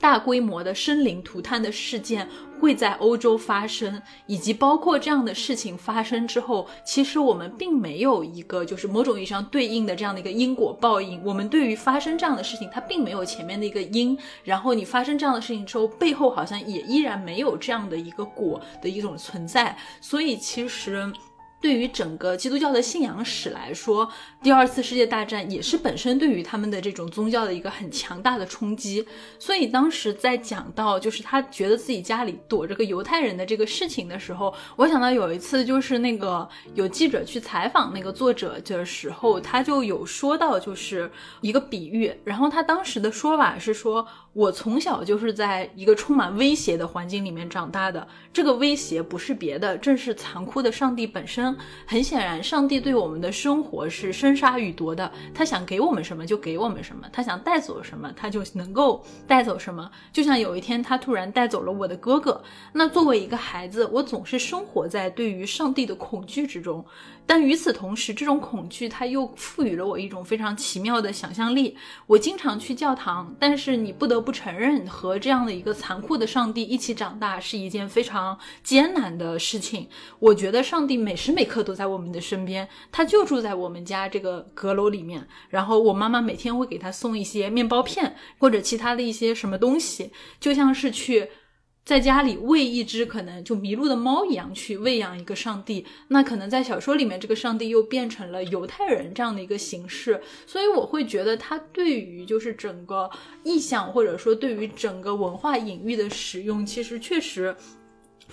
大规模的生灵涂炭的事件会在欧洲发生，以及包括这样的事情发生之后，其实我们并没有一个就是某种意义上对应的这样的一个因果报应。我们对于发生这样的事情，它并没有前面的一个因，然后你发生这样的事情之后，背后好像也依然没有这样的一个果的一种存在。所以其实。对于整个基督教的信仰史来说，第二次世界大战也是本身对于他们的这种宗教的一个很强大的冲击。所以当时在讲到就是他觉得自己家里躲着个犹太人的这个事情的时候，我想到有一次就是那个有记者去采访那个作者的时候，他就有说到就是一个比喻，然后他当时的说法是说。我从小就是在一个充满威胁的环境里面长大的，这个威胁不是别的，正是残酷的上帝本身。很显然，上帝对我们的生活是生杀予夺的，他想给我们什么就给我们什么，他想带走什么他就能够带走什么。就像有一天他突然带走了我的哥哥，那作为一个孩子，我总是生活在对于上帝的恐惧之中。但与此同时，这种恐惧它又赋予了我一种非常奇妙的想象力。我经常去教堂，但是你不得不承认，和这样的一个残酷的上帝一起长大是一件非常艰难的事情。我觉得上帝每时每刻都在我们的身边，他就住在我们家这个阁楼里面。然后我妈妈每天会给他送一些面包片或者其他的一些什么东西，就像是去。在家里喂一只可能就迷路的猫一样去喂养一个上帝，那可能在小说里面这个上帝又变成了犹太人这样的一个形式，所以我会觉得他对于就是整个意象或者说对于整个文化隐喻的使用，其实确实。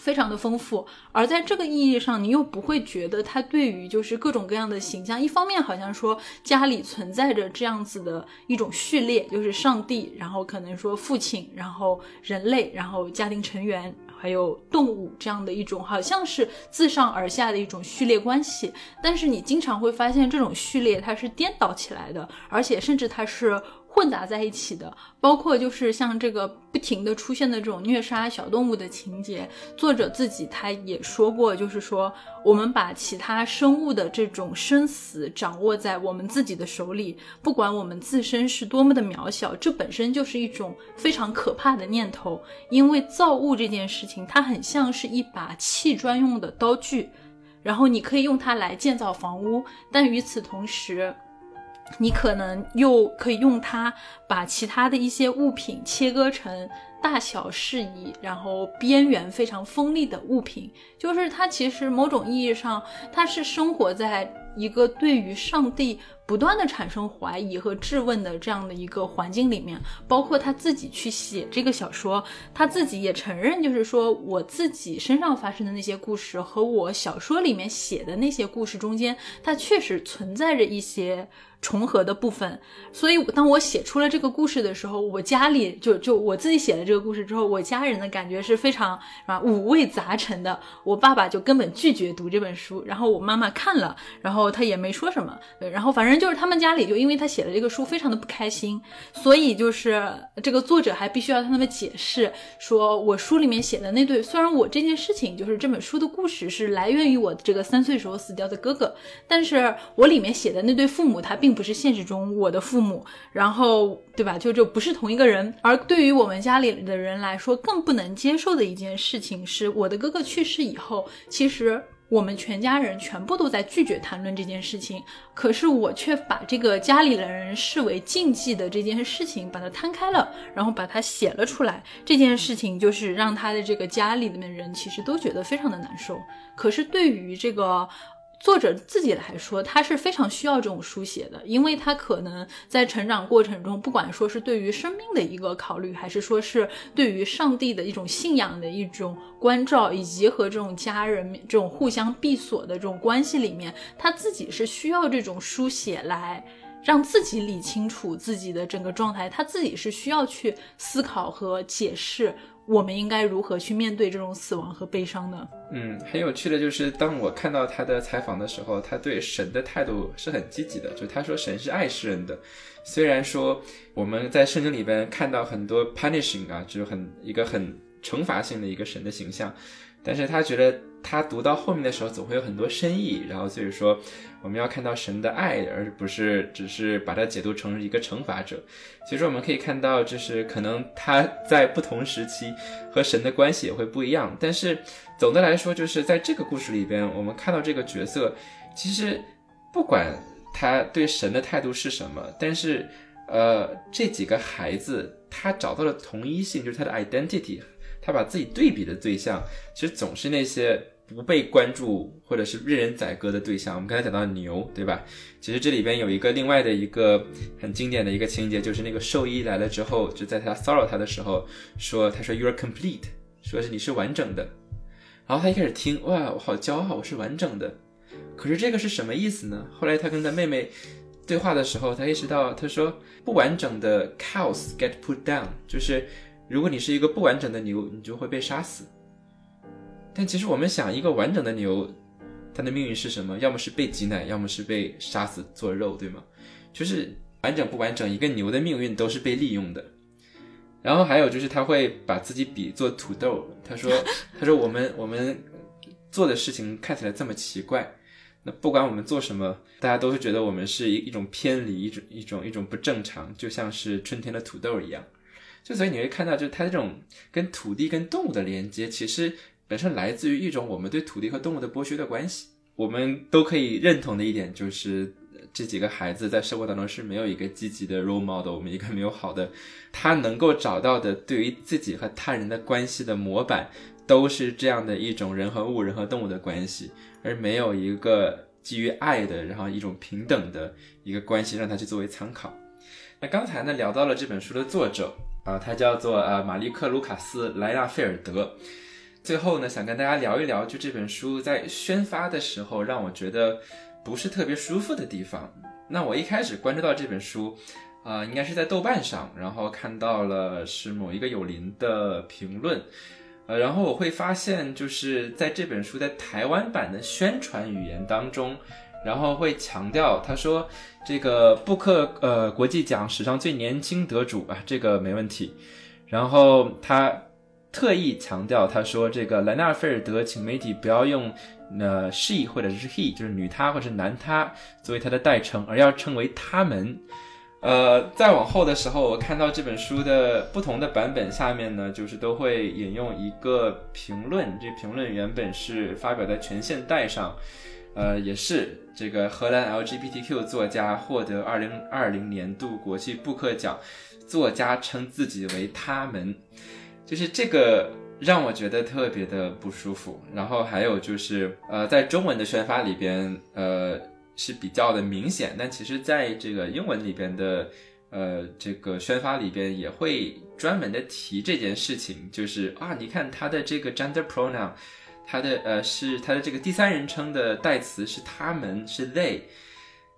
非常的丰富，而在这个意义上，你又不会觉得他对于就是各种各样的形象，一方面好像说家里存在着这样子的一种序列，就是上帝，然后可能说父亲，然后人类，然后家庭成员，还有动物这样的一种，好像是自上而下的一种序列关系。但是你经常会发现，这种序列它是颠倒起来的，而且甚至它是。混杂在一起的，包括就是像这个不停的出现的这种虐杀小动物的情节，作者自己他也说过，就是说我们把其他生物的这种生死掌握在我们自己的手里，不管我们自身是多么的渺小，这本身就是一种非常可怕的念头。因为造物这件事情，它很像是一把砌砖用的刀具，然后你可以用它来建造房屋，但与此同时。你可能又可以用它把其他的一些物品切割成大小适宜，然后边缘非常锋利的物品。就是它其实某种意义上，它是生活在一个对于上帝不断的产生怀疑和质问的这样的一个环境里面。包括他自己去写这个小说，他自己也承认，就是说我自己身上发生的那些故事和我小说里面写的那些故事中间，它确实存在着一些。重合的部分，所以当我写出了这个故事的时候，我家里就就我自己写了这个故事之后，我家人的感觉是非常啊五味杂陈的。我爸爸就根本拒绝读这本书，然后我妈妈看了，然后他也没说什么。然后反正就是他们家里就因为他写了这个书非常的不开心，所以就是这个作者还必须要向他们解释，说我书里面写的那对，虽然我这件事情就是这本书的故事是来源于我这个三岁时候死掉的哥哥，但是我里面写的那对父母他并不是现实中我的父母，然后对吧？就就不是同一个人。而对于我们家里的人来说，更不能接受的一件事情是，我的哥哥去世以后，其实。我们全家人全部都在拒绝谈论这件事情，可是我却把这个家里的人视为禁忌的这件事情，把它摊开了，然后把它写了出来。这件事情就是让他的这个家里面的人其实都觉得非常的难受。可是对于这个。作者自己来说，他是非常需要这种书写的，因为他可能在成长过程中，不管说是对于生命的一个考虑，还是说是对于上帝的一种信仰的一种关照，以及和这种家人这种互相闭锁的这种关系里面，他自己是需要这种书写来让自己理清楚自己的整个状态，他自己是需要去思考和解释。我们应该如何去面对这种死亡和悲伤呢？嗯，很有趣的就是，当我看到他的采访的时候，他对神的态度是很积极的。就他说，神是爱世人的。虽然说我们在圣经里边看到很多 punishing 啊，就是很一个很惩罚性的一个神的形象，但是他觉得。他读到后面的时候，总会有很多深意，然后所以说，我们要看到神的爱，而不是只是把它解读成一个惩罚者。其实我们可以看到，就是可能他在不同时期和神的关系也会不一样，但是总的来说，就是在这个故事里边，我们看到这个角色，其实不管他对神的态度是什么，但是呃，这几个孩子他找到了同一性，就是他的 identity，他把自己对比的对象，其实总是那些。不被关注或者是任人宰割的对象，我们刚才讲到牛，对吧？其实这里边有一个另外的一个很经典的一个情节，就是那个兽医来了之后，就在他骚扰他的时候说：“他说 You are complete，说是你是完整的。”然后他一开始听，哇，我好骄傲，我是完整的。可是这个是什么意思呢？后来他跟他妹妹对话的时候，他意识到，他说不完整的 cows get put down，就是如果你是一个不完整的牛，你就会被杀死。但其实我们想，一个完整的牛，它的命运是什么？要么是被挤奶，要么是被杀死做肉，对吗？就是完整不完整，一个牛的命运都是被利用的。然后还有就是，他会把自己比作土豆。他说：“他说我们我们做的事情看起来这么奇怪，那不管我们做什么，大家都会觉得我们是一一种偏离，一种一种一种不正常，就像是春天的土豆一样。就所以你会看到，就是他这种跟土地跟动物的连接，其实。”本身来自于一种我们对土地和动物的剥削的关系。我们都可以认同的一点就是，这几个孩子在生活当中是没有一个积极的 role model，我们一个没有好的，他能够找到的对于自己和他人的关系的模板，都是这样的一种人和物、人和动物的关系，而没有一个基于爱的，然后一种平等的一个关系让他去作为参考。那刚才呢聊到了这本书的作者啊，他叫做呃马利克·卢卡斯·莱纳菲尔德。最后呢，想跟大家聊一聊，就这本书在宣发的时候，让我觉得不是特别舒服的地方。那我一开始关注到这本书，啊，应该是在豆瓣上，然后看到了是某一个有林的评论，呃，然后我会发现，就是在这本书在台湾版的宣传语言当中，然后会强调，他说这个布克呃国际奖史上最年轻得主啊，这个没问题，然后他。特意强调，他说：“这个莱纳·菲尔德，请媒体不要用呃 she 或者是 he，就是女他或者是男他作为他的代称，而要称为他们。”呃，再往后的时候，我看到这本书的不同的版本下面呢，就是都会引用一个评论，这评论原本是发表在《全现代》上，呃，也是这个荷兰 LGBTQ 作家获得二零二零年度国际布克奖，作家称自己为他们。就是这个让我觉得特别的不舒服，然后还有就是，呃，在中文的宣发里边，呃，是比较的明显，但其实在这个英文里边的，呃，这个宣发里边也会专门的提这件事情，就是啊，你看它的这个 gender pronoun，它的呃是它的这个第三人称的代词是他们是 they，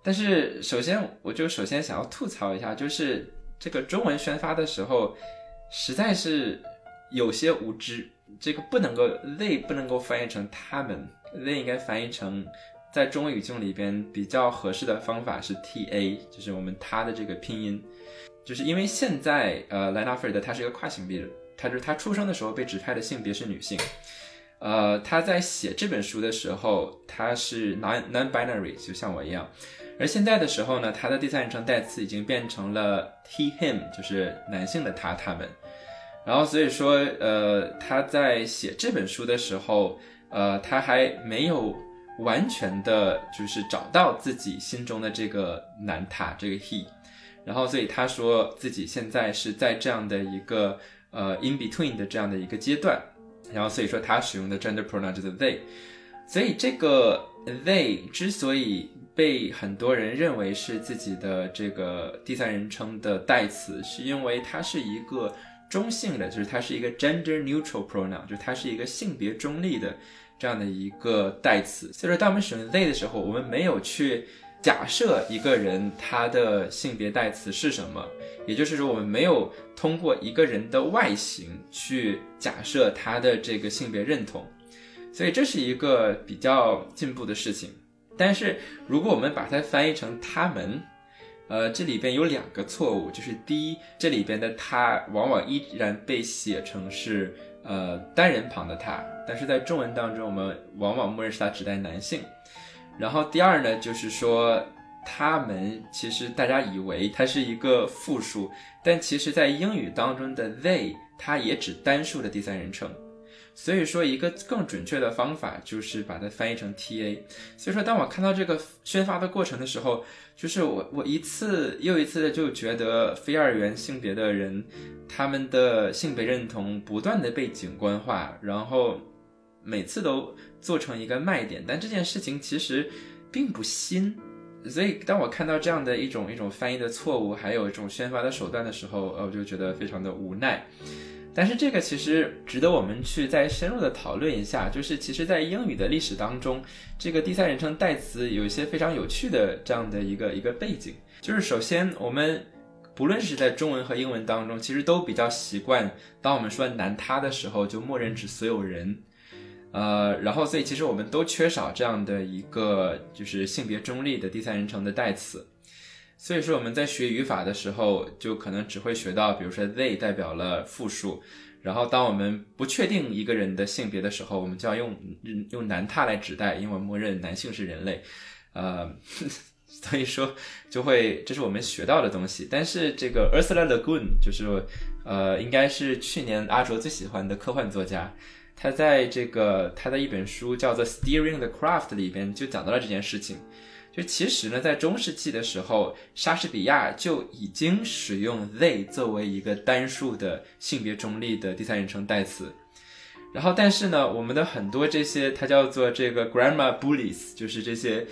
但是首先我就首先想要吐槽一下，就是这个中文宣发的时候，实在是。有些无知，这个不能够，they 不能够翻译成他们，they 应该翻译成在中文语境里边比较合适的方法是 T A，就是我们他的这个拼音，就是因为现在呃莱纳菲尔德他是一个跨性别，他就是他出生的时候被指派的性别是女性，呃他在写这本书的时候他是 non non binary，就像我一样，而现在的时候呢，他的第三人称代词已经变成了 he him，就是男性的他他们。然后所以说，呃，他在写这本书的时候，呃，他还没有完全的，就是找到自己心中的这个男他，这个 he。然后所以他说自己现在是在这样的一个呃 in between 的这样的一个阶段。然后所以说他使用的 gender pronoun 就是 they。所以这个 they 之所以被很多人认为是自己的这个第三人称的代词，是因为它是一个。中性的，就是它是一个 gender neutral pronoun，就它是一个性别中立的这样的一个代词。所以说，当我们使用 they 的时候，我们没有去假设一个人他的性别代词是什么，也就是说，我们没有通过一个人的外形去假设他的这个性别认同。所以这是一个比较进步的事情。但是如果我们把它翻译成他们。呃，这里边有两个错误，就是第一，这里边的他往往依然被写成是呃单人旁的他，但是在中文当中，我们往往默认是它指代男性。然后第二呢，就是说他们其实大家以为它是一个复数，但其实在英语当中的 they 它也指单数的第三人称。所以说，一个更准确的方法就是把它翻译成 T A。所以说，当我看到这个宣发的过程的时候，就是我我一次又一次的就觉得非二元性别的人，他们的性别认同不断的被景观化，然后每次都做成一个卖点。但这件事情其实并不新。所以，当我看到这样的一种一种翻译的错误，还有一种宣发的手段的时候，呃，我就觉得非常的无奈。但是这个其实值得我们去再深入的讨论一下，就是其实，在英语的历史当中，这个第三人称代词有一些非常有趣的这样的一个一个背景。就是首先，我们不论是在中文和英文当中，其实都比较习惯，当我们说男他的时候，就默认指所有人。呃，然后所以其实我们都缺少这样的一个就是性别中立的第三人称的代词。所以说我们在学语法的时候，就可能只会学到，比如说 they 代表了复数，然后当我们不确定一个人的性别的时候，我们就要用用男他来指代，因为默认男性是人类，呃，所以说就会这是我们学到的东西。但是这个 Ursula Le Guin 就是呃，应该是去年阿卓最喜欢的科幻作家，他在这个他的一本书叫做《Steering the Craft》里边就讲到了这件事情。就其实呢，在中世纪的时候，莎士比亚就已经使用 they 作为一个单数的性别中立的第三人称代词。然后，但是呢，我们的很多这些，它叫做这个 grammar bullies，就是这些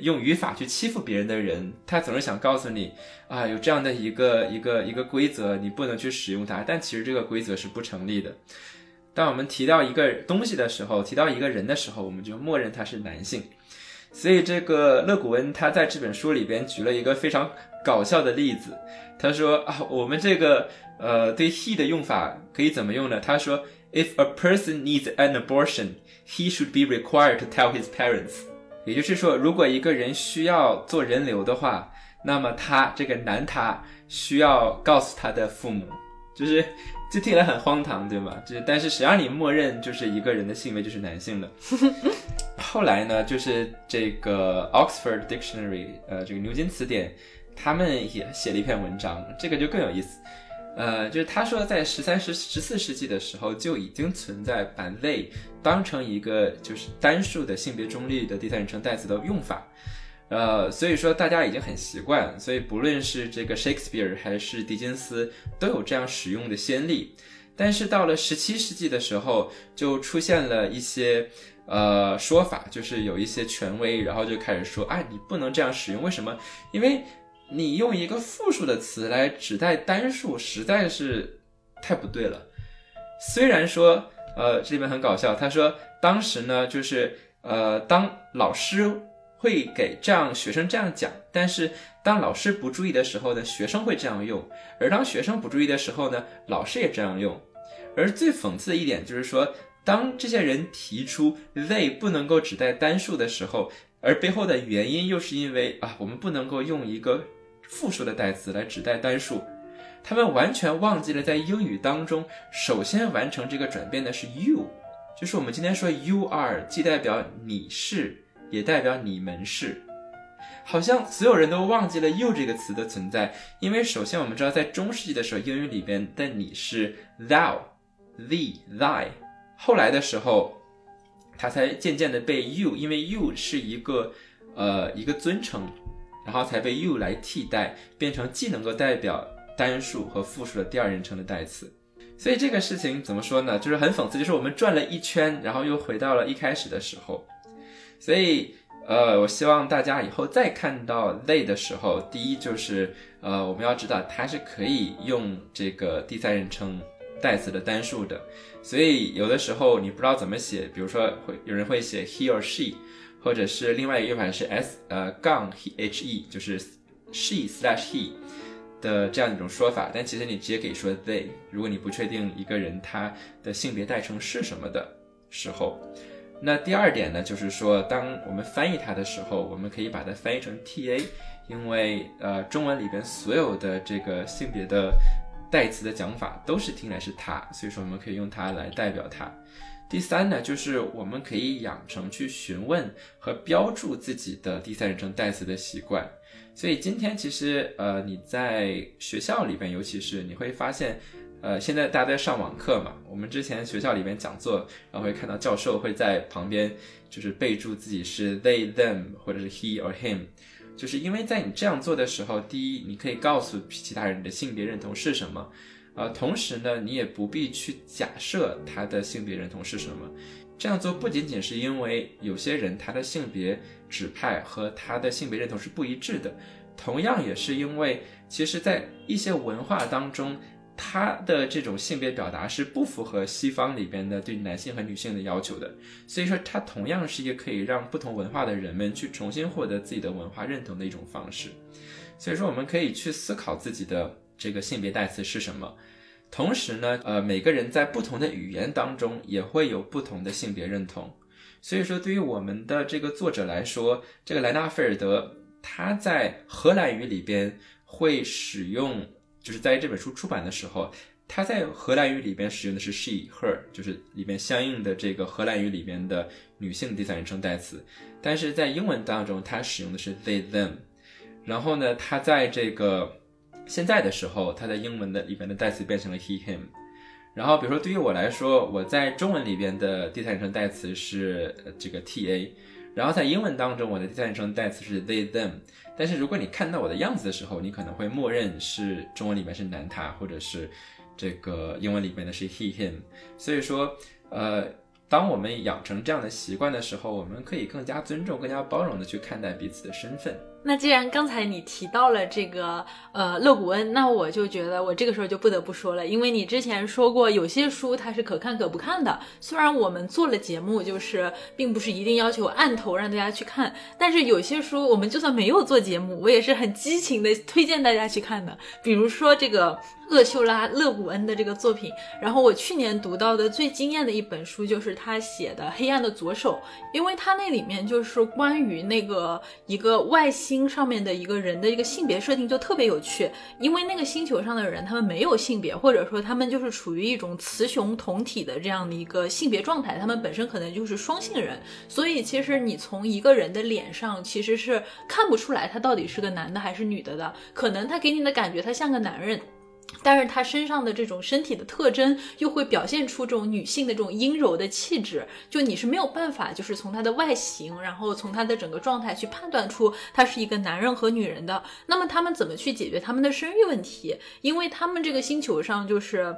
用语法去欺负别人的人，他总是想告诉你啊，有这样的一个一个一个规则，你不能去使用它。但其实这个规则是不成立的。当我们提到一个东西的时候，提到一个人的时候，我们就默认他是男性。所以，这个勒古恩他在这本书里边举了一个非常搞笑的例子。他说啊，我们这个呃对 he 的用法可以怎么用呢？他说，If a person needs an abortion, he should be required to tell his parents。也就是说，如果一个人需要做人流的话，那么他这个男他需要告诉他的父母，就是就听起来很荒唐，对吗？就是但是谁让你默认就是一个人的性别就是男性的？后来呢，就是这个 Oxford Dictionary，呃，这个牛津词典，他们也写了一篇文章，这个就更有意思。呃，就是他说，在十三、十十四世纪的时候，就已经存在把 they 当成一个就是单数的性别中立的第三人称代词的用法。呃，所以说大家已经很习惯，所以不论是这个 Shakespeare 还是狄金斯，都有这样使用的先例。但是到了十七世纪的时候，就出现了一些。呃，说法就是有一些权威，然后就开始说，哎，你不能这样使用，为什么？因为你用一个复数的词来指代单数，实在是太不对了。虽然说，呃，这里面很搞笑，他说当时呢，就是呃，当老师会给这样学生这样讲，但是当老师不注意的时候呢，学生会这样用，而当学生不注意的时候呢，老师也这样用。而最讽刺的一点就是说。当这些人提出 they 不能够指代单数的时候，而背后的原因又是因为啊，我们不能够用一个复数的代词来指代单数。他们完全忘记了在英语当中，首先完成这个转变的是 you，就是我们今天说 you are，既代表你是，也代表你们是。好像所有人都忘记了 you 这个词的存在，因为首先我们知道，在中世纪的时候，英语里边的你是 thou、thee、thy，后来的时候，它才渐渐的被 you，因为 you 是一个呃一个尊称，然后才被 you 来替代，变成既能够代表单数和复数的第二人称的代词。所以这个事情怎么说呢？就是很讽刺，就是我们转了一圈，然后又回到了一开始的时候，所以。呃，我希望大家以后再看到 they 的时候，第一就是呃，我们要知道它是可以用这个第三人称代词的单数的，所以有的时候你不知道怎么写，比如说会有人会写 he or she，或者是另外一个用法是 s 呃杠 he，就是 she slash he 的这样一种说法，但其实你直接可以说 they，如果你不确定一个人他的性别代称是什么的时候。那第二点呢，就是说，当我们翻译它的时候，我们可以把它翻译成 ta，因为呃，中文里边所有的这个性别的代词的讲法都是听来是它，所以说我们可以用它来代表它。第三呢，就是我们可以养成去询问和标注自己的第三人称代词的习惯。所以今天其实呃，你在学校里边，尤其是你会发现。呃，现在大家在上网课嘛，我们之前学校里边讲座，然后会看到教授会在旁边就是备注自己是 they them 或者是 he or him，就是因为在你这样做的时候，第一，你可以告诉其他人的性别认同是什么，呃，同时呢，你也不必去假设他的性别认同是什么。这样做不仅仅是因为有些人他的性别指派和他的性别认同是不一致的，同样也是因为其实在一些文化当中。他的这种性别表达是不符合西方里边的对男性和女性的要求的，所以说它同样是一个可以让不同文化的人们去重新获得自己的文化认同的一种方式。所以说我们可以去思考自己的这个性别代词是什么，同时呢，呃，每个人在不同的语言当中也会有不同的性别认同。所以说对于我们的这个作者来说，这个莱纳菲尔德他在荷兰语里边会使用。就是在这本书出版的时候，他在荷兰语里边使用的是 she her，就是里边相应的这个荷兰语里边的女性第三人称代词，但是在英文当中，他使用的是 they them。然后呢，他在这个现在的时候，他在英文的里边的代词变成了 he him。然后比如说对于我来说，我在中文里边的第三人称代词是这个 ta。然后在英文当中，我的第三人称代词是 they them，但是如果你看到我的样子的时候，你可能会默认是中文里面是男他，或者是这个英文里面的是 he him。所以说，呃，当我们养成这样的习惯的时候，我们可以更加尊重、更加包容的去看待彼此的身份。那既然刚才你提到了这个呃勒古恩，那我就觉得我这个时候就不得不说了，因为你之前说过有些书它是可看可不看的。虽然我们做了节目，就是并不是一定要求按头让大家去看，但是有些书我们就算没有做节目，我也是很激情的推荐大家去看的。比如说这个厄修拉·勒古恩的这个作品，然后我去年读到的最惊艳的一本书就是他写的《黑暗的左手》，因为他那里面就是关于那个一个外星。星上面的一个人的一个性别设定就特别有趣，因为那个星球上的人他们没有性别，或者说他们就是处于一种雌雄同体的这样的一个性别状态，他们本身可能就是双性人，所以其实你从一个人的脸上其实是看不出来他到底是个男的还是女的的，可能他给你的感觉他像个男人。但是他身上的这种身体的特征，又会表现出这种女性的这种阴柔的气质，就你是没有办法，就是从他的外形，然后从他的整个状态去判断出他是一个男人和女人的。那么他们怎么去解决他们的生育问题？因为他们这个星球上就是。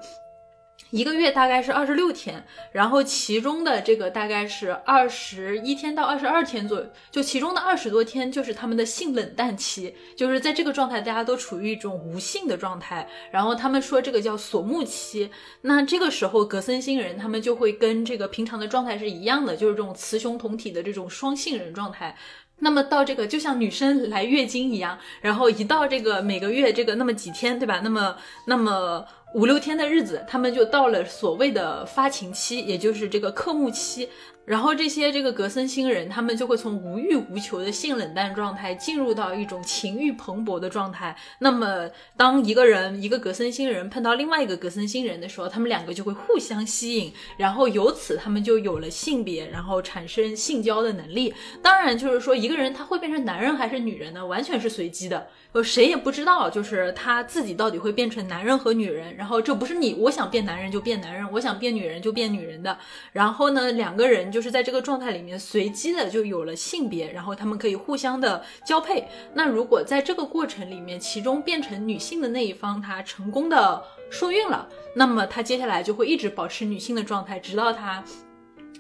一个月大概是二十六天，然后其中的这个大概是二十一天到二十二天左右，就其中的二十多天就是他们的性冷淡期，就是在这个状态大家都处于一种无性的状态，然后他们说这个叫锁木期。那这个时候格森星人他们就会跟这个平常的状态是一样的，就是这种雌雄同体的这种双性人状态。那么到这个就像女生来月经一样，然后一到这个每个月这个那么几天，对吧？那么那么五六天的日子，他们就到了所谓的发情期，也就是这个克木期。然后这些这个格森星人，他们就会从无欲无求的性冷淡状态进入到一种情欲蓬勃的状态。那么，当一个人一个格森星人碰到另外一个格森星人的时候，他们两个就会互相吸引，然后由此他们就有了性别，然后产生性交的能力。当然，就是说一个人他会变成男人还是女人呢，完全是随机的，呃，谁也不知道，就是他自己到底会变成男人和女人。然后这不是你我想变男人就变男人，我想变女人就变女人的。然后呢，两个人。就是在这个状态里面，随机的就有了性别，然后他们可以互相的交配。那如果在这个过程里面，其中变成女性的那一方，她成功的受孕了，那么她接下来就会一直保持女性的状态，直到她。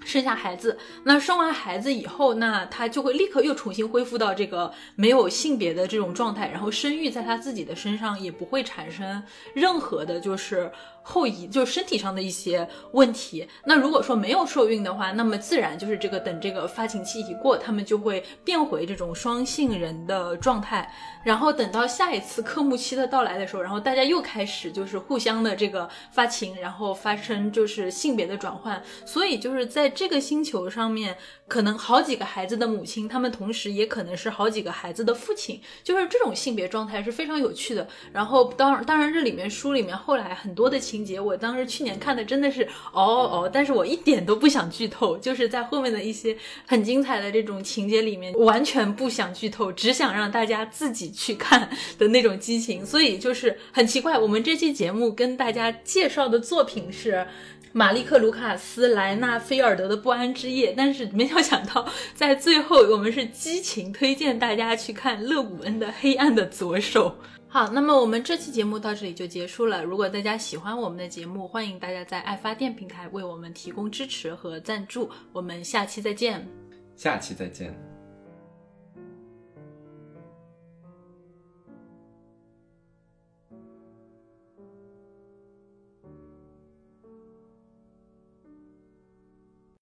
生下孩子，那生完孩子以后，那他就会立刻又重新恢复到这个没有性别的这种状态，然后生育在他自己的身上也不会产生任何的，就是后遗，就是身体上的一些问题。那如果说没有受孕的话，那么自然就是这个等这个发情期一过，他们就会变回这种双性人的状态。然后等到下一次科目期的到来的时候，然后大家又开始就是互相的这个发情，然后发生就是性别的转换。所以就是在这个星球上面，可能好几个孩子的母亲，他们同时也可能是好几个孩子的父亲。就是这种性别状态是非常有趣的。然后当当然这里面书里面后来很多的情节，我当时去年看的真的是哦哦，但是我一点都不想剧透，就是在后面的一些很精彩的这种情节里面，完全不想剧透，只想让大家自己。去看的那种激情，所以就是很奇怪。我们这期节目跟大家介绍的作品是马利克·卢卡斯·莱纳菲尔德的《不安之夜》，但是没有想到 在最后我们是激情推荐大家去看勒古恩的《黑暗的左手》。好，那么我们这期节目到这里就结束了。如果大家喜欢我们的节目，欢迎大家在爱发电平台为我们提供支持和赞助。我们下期再见，下期再见。